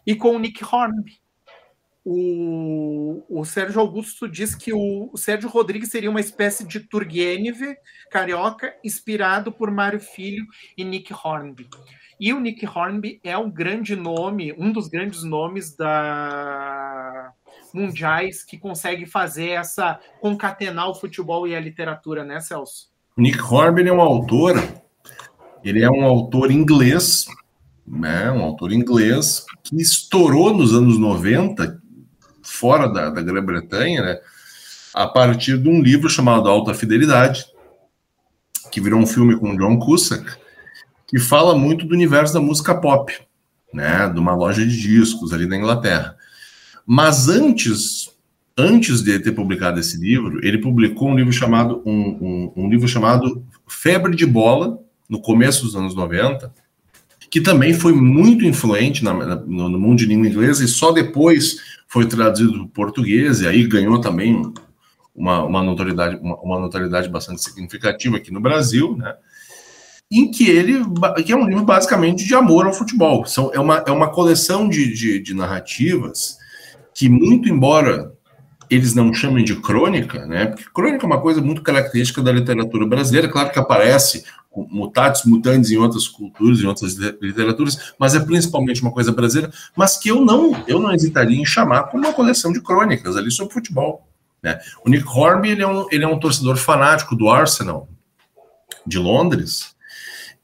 e com o Nick Hornby. O, o, Sérgio Augusto diz que o, o, Sérgio Rodrigues seria uma espécie de Turgenev carioca inspirado por Mário Filho e Nick Hornby. E o Nick Hornby é um grande nome, um dos grandes nomes da mundiais que consegue fazer essa concatenar o futebol e a literatura, né, Celso? Nick Hornby é um autor, ele é um autor inglês, né, um autor inglês que estourou nos anos 90, fora da, da Grã-Bretanha, né, a partir de um livro chamado Alta Fidelidade, que virou um filme com John Cusack, que fala muito do universo da música pop, né, de uma loja de discos ali na Inglaterra. Mas antes, antes de ter publicado esse livro, ele publicou um livro chamado um, um, um livro chamado Febre de Bola no começo dos anos 90, que também foi muito influente na, na, no mundo de língua inglesa e só depois foi traduzido para o português e aí ganhou também uma, uma notoriedade uma, uma notoriedade bastante significativa aqui no Brasil, né? em que ele que é um livro basicamente de amor ao futebol. São, é, uma, é uma coleção de, de, de narrativas que, muito embora eles não chamem de crônica, né? Porque crônica é uma coisa muito característica da literatura brasileira, claro que aparece mutatis mutandis em outras culturas, em outras literaturas, mas é principalmente uma coisa brasileira, mas que eu não eu não hesitaria em chamar como uma coleção de crônicas ali sobre futebol. Né? O Nick Hornby ele é, um, ele é um torcedor fanático do Arsenal de Londres,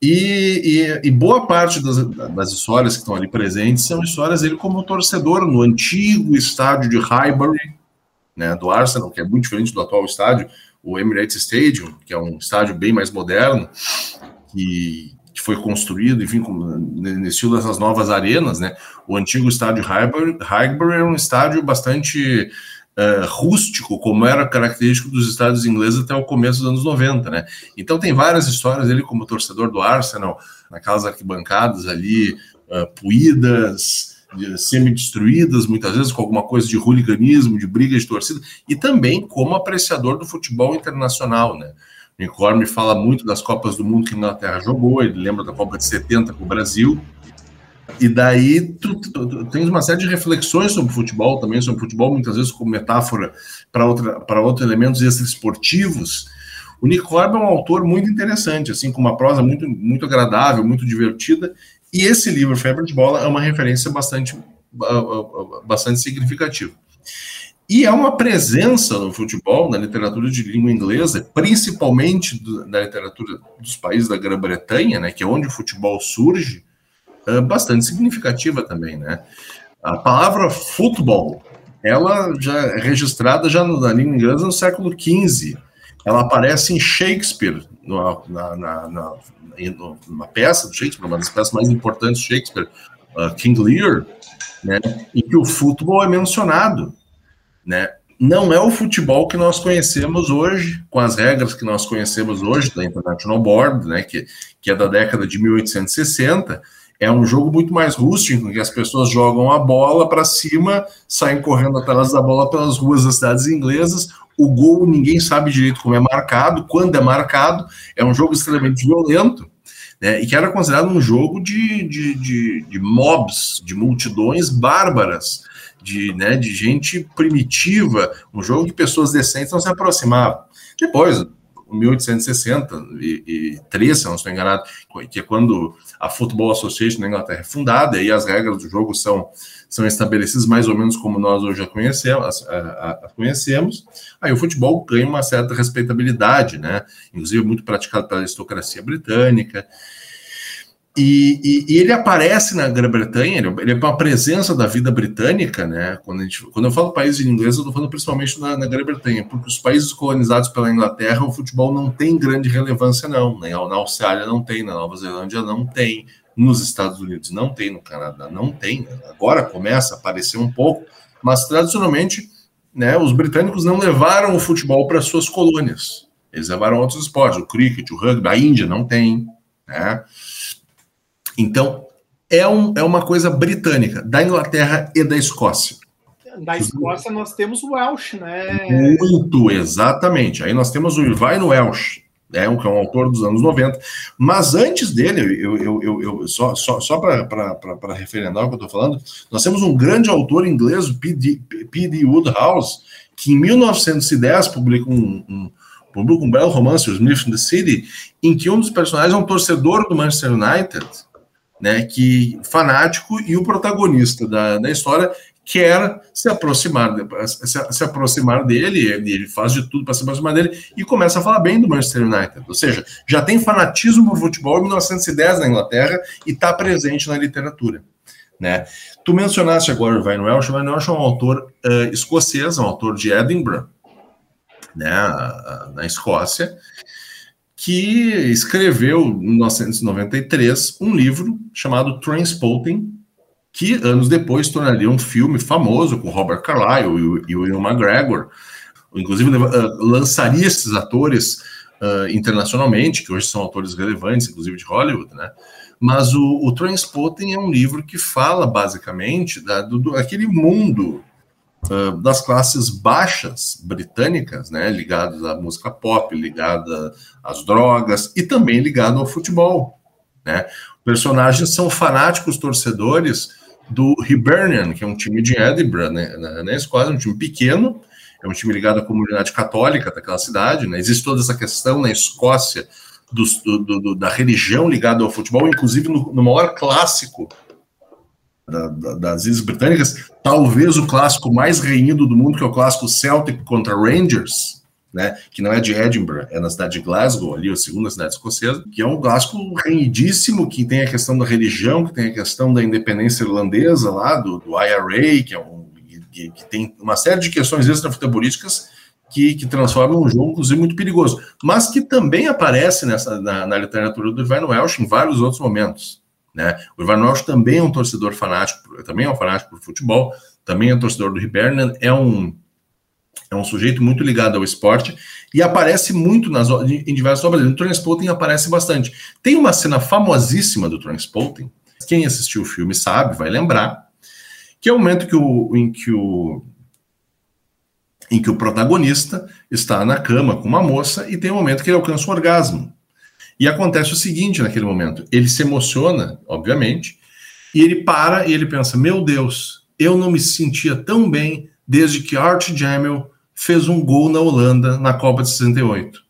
e, e, e, boa parte das, das, histórias que estão ali presentes são histórias dele como torcedor no antigo estádio de Highbury, né, do Arsenal, que é muito diferente do atual estádio, o Emirates Stadium, que é um estádio bem mais moderno, que, que foi construído, enfim, no estilo dessas novas arenas, né? O antigo estádio Highbury, Highbury é um estádio bastante uh, rústico, como era característico dos estados ingleses até o começo dos anos 90, né? Então tem várias histórias dele como torcedor do Arsenal, naquelas arquibancadas ali, uh, puídas, semi-destruídas, muitas vezes com alguma coisa de hooliganismo, de briga de torcida, e também como apreciador do futebol internacional, né? O me fala muito das Copas do Mundo que a Inglaterra jogou, ele lembra da Copa de 70 com o Brasil, e daí tu, tu, tu, tens uma série de reflexões sobre futebol também, sobre futebol, muitas vezes como metáfora para outros elementos extraesportivos. O Nick é um autor muito interessante, assim, com uma prosa muito, muito agradável, muito divertida, e esse livro, Febre de Bola, é uma referência bastante, bastante significativa. E é uma presença no futebol, na literatura de língua inglesa, principalmente na literatura dos países da Grã-Bretanha, né, que é onde o futebol surge, uh, bastante significativa também, né? A palavra futebol, ela já é registrada já na língua inglesa no século XV, ela aparece em Shakespeare, no, na, na, na, numa peça do Shakespeare, uma das peças mais importantes do Shakespeare, uh, King Lear, né, em que o futebol é mencionado, né? Não é o futebol que nós conhecemos hoje, com as regras que nós conhecemos hoje da International Board, né, que, que é da década de 1860. É um jogo muito mais rústico, em que as pessoas jogam a bola para cima, saem correndo atrás da bola pelas ruas das cidades inglesas. O gol ninguém sabe direito como é marcado, quando é marcado. É um jogo extremamente violento né, e que era considerado um jogo de, de, de, de mobs, de multidões bárbaras, de, né, de gente primitiva, um jogo que pessoas decentes não se aproximavam. Depois, 1863, se não estou enganado, que é quando a Football Association na Inglaterra é fundada, e as regras do jogo são, são estabelecidas mais ou menos como nós hoje a conhecemos, a, a, a conhecemos, aí o futebol ganha uma certa respeitabilidade, né? Inclusive muito praticado pela aristocracia britânica, e, e, e, ele aparece na Grã-Bretanha, ele, é uma presença da vida britânica, né? Quando, gente, quando eu falo países em inglês, eu estou falando principalmente na, na Grã-Bretanha, porque os países colonizados pela Inglaterra, o futebol não tem grande relevância, não. Né? Na Austrália não tem, na Nova Zelândia não tem, nos Estados Unidos não tem, no Canadá não tem. Agora começa a aparecer um pouco, mas tradicionalmente, né, os britânicos não levaram o futebol para suas colônias. Eles levaram outros esportes, o cricket, o rugby, a Índia não tem, né? Então, é, um, é uma coisa britânica, da Inglaterra e da Escócia. Da Escócia nós temos o Welsh, né? Muito, exatamente. Aí nós temos o Irvine Welsh, né, que é um autor dos anos 90. Mas antes dele, eu, eu, eu, eu só, só, só para referendar o que eu estou falando, nós temos um grande autor inglês, P.D. Woodhouse, que em 1910 publica um, um, publica um belo romance, o Smith in the City, em que um dos personagens é um torcedor do Manchester United, né, que fanático e o protagonista da, da história quer se aproximar, se, se aproximar dele, ele faz de tudo para se aproximar dele e começa a falar bem do Manchester United. Ou seja, já tem fanatismo por futebol em 1910 na Inglaterra e está presente na literatura. Né? Tu mencionaste agora o Van Welsh, o Van Welsh é um autor uh, escocês, um autor de Edinburgh, né, na Escócia, que escreveu, em 1993, um livro chamado Transpotting, que anos depois tornaria um filme famoso com Robert Carlyle e William McGregor. Inclusive, uh, lançaria esses atores uh, internacionalmente, que hoje são atores relevantes, inclusive de Hollywood, né? Mas o, o Transpotting é um livro que fala, basicamente, da, do, do, aquele mundo uh, das classes baixas britânicas, né, ligadas à música pop, ligada às drogas e também ligado ao futebol. Né? Personagens são fanáticos torcedores do Hibernian, que é um time de Edinburgh, né, na, na Escócia, um time pequeno, é um time ligado à comunidade católica daquela cidade. Né? Existe toda essa questão na Escócia do, do, do, da religião ligada ao futebol, inclusive no, no maior clássico da, da, das Ilhas Britânicas, talvez o clássico mais reído do mundo, que é o clássico Celtic contra Rangers, né, que não é de Edinburgh, é na cidade de Glasgow, ali a segunda cidade escocesa, que é um clássico renhidíssimo, que tem a questão da religião, que tem a questão da independência irlandesa lá, do, do IRA, que é um que, que tem uma série de questões extrafutebolísticas que, que transformam um jogo, inclusive, muito perigoso, mas que também aparece nessa, na, na literatura do Ivan Welsh em vários outros momentos. Né? O Ivan Welsh também é um torcedor fanático, também é um fanático por futebol, também é um torcedor do Hibernian, é um, é um sujeito muito ligado ao esporte e aparece muito nas, em diversas obras. No Transporting aparece bastante. Tem uma cena famosíssima do Transporting, quem assistiu o filme sabe, vai lembrar, que é o momento que o, em que o em que o protagonista está na cama com uma moça e tem um momento que ele alcança um orgasmo. E acontece o seguinte naquele momento: ele se emociona, obviamente, e ele para e ele pensa: meu Deus, eu não me sentia tão bem desde que Art Jamel fez um gol na Holanda na Copa de 68. O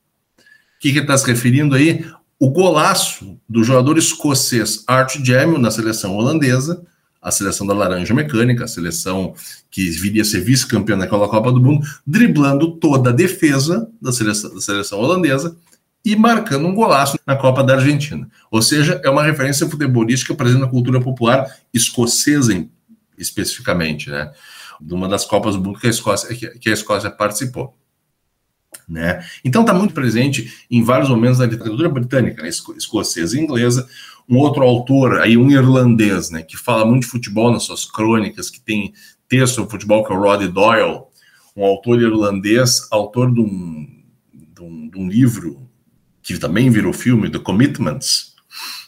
que, que ele está se referindo aí? O golaço do jogador escocês Art Jamel na seleção holandesa, a seleção da Laranja Mecânica, a seleção que viria a ser vice-campeã naquela Copa do Mundo, driblando toda a defesa da seleção, da seleção holandesa e marcando um golaço na Copa da Argentina. Ou seja, é uma referência futebolística presente na cultura popular escocesa, especificamente, né? De uma das Copas do Mundo que a Escócia, que a Escócia participou. Né? Então está muito presente em vários momentos da literatura britânica, né? escocesa e inglesa. Um outro autor, aí um irlandês, né, que fala muito de futebol nas suas crônicas, que tem texto sobre futebol, que é o Roddy Doyle, um autor irlandês, autor de um, de um, de um livro que também virou filme, The Commitments,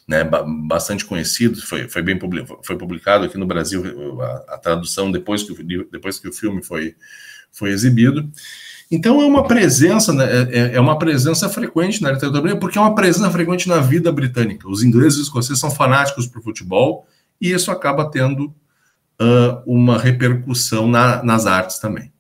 né, bastante conhecido, foi, foi bem foi publicado aqui no Brasil a, a, tradução depois que, depois que o filme foi, foi exibido. Então é uma presença, né, é, é, é uma presença frequente na literatura porque é uma presença frequente na vida britânica. Os ingleses e os escoceses são fanáticos por futebol e isso acaba tendo uh, uma repercussão na, nas artes também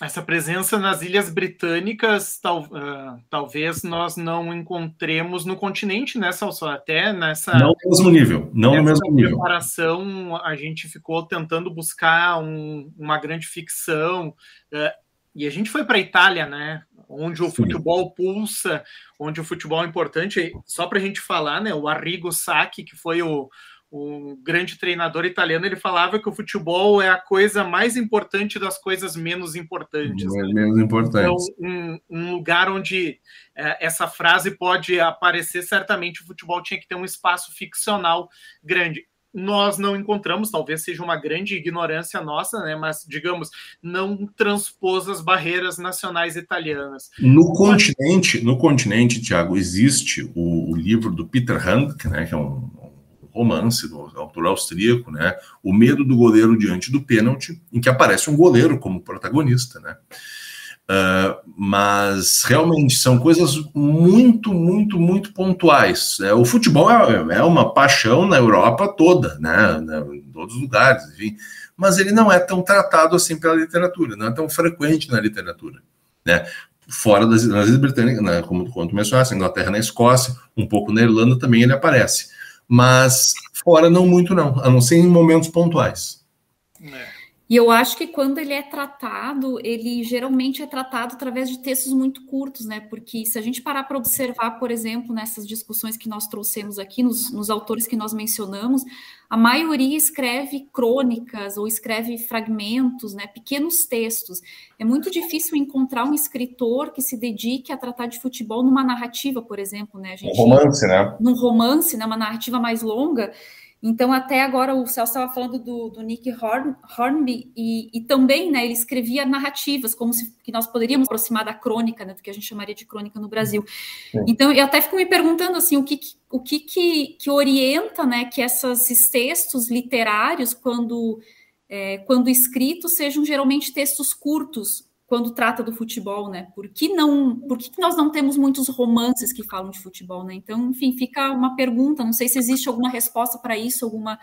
essa presença nas ilhas britânicas tal, uh, talvez nós não encontremos no continente, né, Salso? Até nessa. Não no mesmo nível, não no mesmo nível. comparação, a gente ficou tentando buscar um, uma grande ficção. Uh, e a gente foi para a Itália, né? Onde o Sim. futebol pulsa, onde o futebol é importante. Só para a gente falar, né? O Arrigo Sacchi, que foi o, um grande treinador italiano, ele falava que o futebol é a coisa mais importante das coisas menos importantes. Né? Menos importantes. Então, um, um lugar onde é, essa frase pode aparecer, certamente o futebol tinha que ter um espaço ficcional grande. Nós não encontramos, talvez seja uma grande ignorância nossa, né? Mas, digamos, não transpôs as barreiras nacionais italianas. No continente, no continente, Tiago, existe o, o livro do Peter Handke, né? Que é um romance do autor austríaco, né? O medo do goleiro diante do pênalti, em que aparece um goleiro como protagonista, né? Uh, mas realmente são coisas muito, muito, muito pontuais. É, o futebol é, é, uma paixão na Europa toda, né? Em todos os lugares, enfim. Mas ele não é tão tratado assim pela literatura, não é tão frequente na literatura, né? Fora das, Ilhas Britânicas, né? como, mencionaste, na Inglaterra, na Escócia, um pouco na Irlanda também ele aparece mas fora não muito não, a não ser em momentos pontuais. É. E eu acho que quando ele é tratado, ele geralmente é tratado através de textos muito curtos, né? Porque se a gente parar para observar, por exemplo, nessas discussões que nós trouxemos aqui, nos, nos, autores que nós mencionamos, a maioria escreve crônicas ou escreve fragmentos, né? Pequenos textos. É muito difícil encontrar um escritor que se dedique a tratar de futebol numa narrativa, por exemplo, né? A gente, um romance, né? Num romance, né? Uma narrativa mais longa. Então, até agora, o Celso estava falando do, do Nick Horn, Hornby, e, e, também né, ele escrevia narrativas, como se que nós poderíamos aproximar da crônica, né, do que a gente chamaria de crônica no Brasil. Sim. Então, eu até fico me perguntando assim, o que, o que, que, que orienta né, que esses textos literários, quando, é, quando escritos, sejam geralmente textos curtos, quando trata do futebol, né? Por que não? Por que nós não temos muitos romances que falam de futebol, né? Então, enfim, fica uma pergunta. Não sei se existe alguma resposta para isso, alguma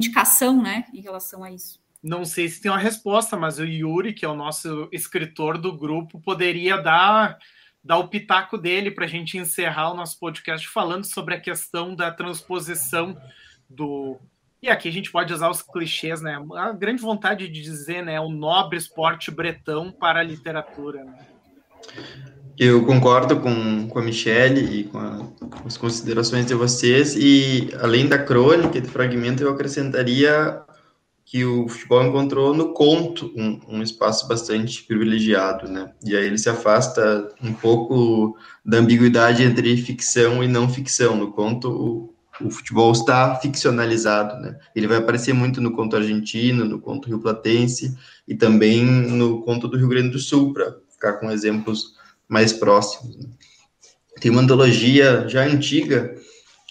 indicação, né, em relação a isso. Não sei se tem uma resposta, mas o Yuri, que é o nosso escritor do grupo, poderia dar dar o pitaco dele para a gente encerrar o nosso podcast falando sobre a questão da transposição do e aqui a gente pode usar os clichês, né? A grande vontade de dizer, né? O nobre esporte bretão para a literatura. Né? Eu concordo com, com a Michelle e com, a, com, as considerações de vocês, e além da crônica e do fragmento, eu acrescentaria que o futebol encontrou no conto um, um, espaço bastante privilegiado, né? E aí ele se afasta um pouco da ambiguidade entre ficção e não ficção. No conto, o futebol está ficcionalizado, né? Ele vai aparecer muito no conto argentino, no conto rio-platense e também no conto do Rio Grande do Sul, para ficar com exemplos mais próximos. Né? Tem uma antologia já antiga,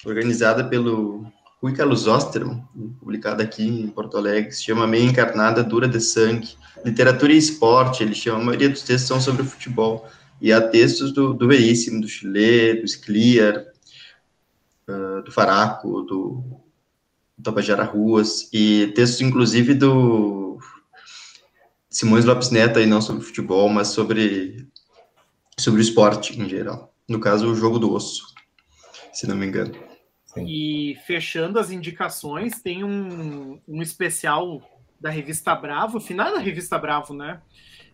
organizada pelo Rui Carlos Osterman, publicada aqui em Porto Alegre, se chama Meia Encarnada Dura de Sangue, Literatura e Esporte, ele chama, a maioria dos textos são sobre o futebol, e há textos do, do Veríssimo, do Chile, do Scliar, uh, do Faraco, do, do Tabajara Ruas, e textos, inclusive, do Simões Lopes Neto, aí não sobre futebol, mas sobre, sobre o esporte em geral. No caso, o jogo do osso, se não me engano. E fechando as indicações, tem um, um especial da revista Bravo, final da revista Bravo, né?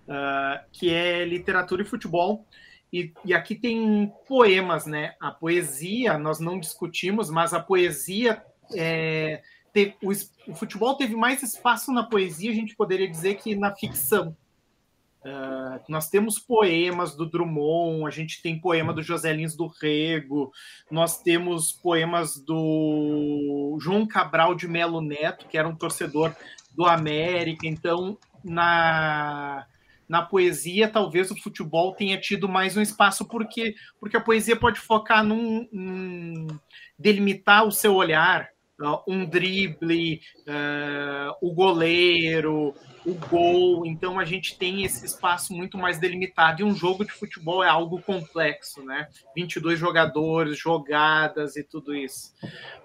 Uh, que é literatura e futebol. E, e, aqui tem poemas, né? A poesia, nós não discutimos, mas a poesia. É, o, o, futebol teve mais espaço na poesia, a gente poderia dizer, que na ficção. Uh, nós temos poemas do Drummond, a gente tem poema do José Lins do Rego, nós temos poemas do João Cabral de Melo Neto, que era um torcedor do América. Então, na, na poesia, talvez o futebol tenha tido mais um espaço, porque, porque a poesia pode focar num, num delimitar o seu olhar, um drible, uh, o goleiro, o gol. Então a gente tem esse espaço muito mais delimitado. E um jogo de futebol é algo complexo, né? 22 jogadores, jogadas e tudo isso.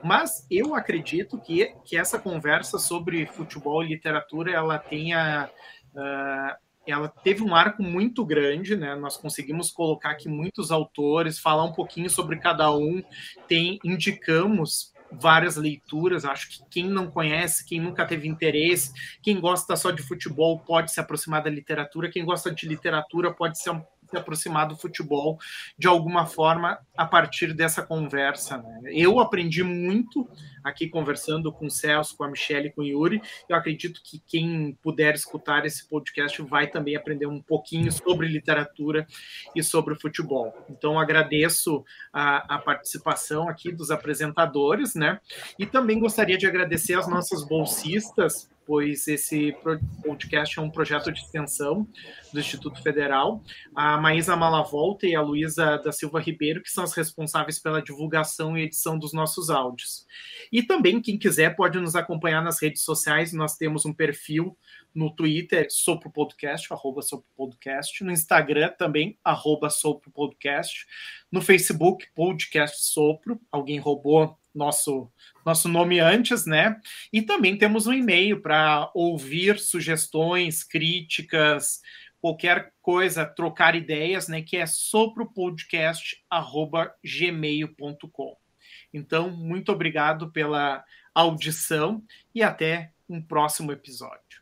Mas eu acredito que, que essa conversa sobre futebol e literatura ela tenha. Uh, ela teve um arco muito grande, né? Nós conseguimos colocar aqui muitos autores, falar um pouquinho sobre cada um, tem indicamos várias leituras. Acho que quem não conhece, quem nunca teve interesse, quem gosta só de futebol pode se aproximar da literatura, quem gosta de literatura pode se se aproximar do futebol de alguma forma a partir dessa conversa. Né? Eu aprendi muito aqui conversando com o Celso, com a Michelle, com o Yuri. Eu acredito que quem puder escutar esse podcast vai também aprender um pouquinho sobre literatura e sobre futebol. Então agradeço a, a participação aqui dos apresentadores, né? E também gostaria de agradecer as nossas bolsistas pois esse podcast é um projeto de extensão do Instituto Federal. A Maísa Malavolta e a Luísa da Silva Ribeiro, que são as responsáveis pela divulgação e edição dos nossos áudios. E também, quem quiser, pode nos acompanhar nas redes sociais. Nós temos um perfil no Twitter, Sopro Podcast, arroba Sopro Podcast. No Instagram também, arroba Sopro Podcast. No Facebook, Podcast Sopro. Alguém roubou nosso nosso nome antes, né? E também temos um e-mail para ouvir sugestões, críticas, qualquer coisa, trocar ideias, né? Que é sopropodcast@gmail.com. Então, muito obrigado pela audição e até um próximo episódio.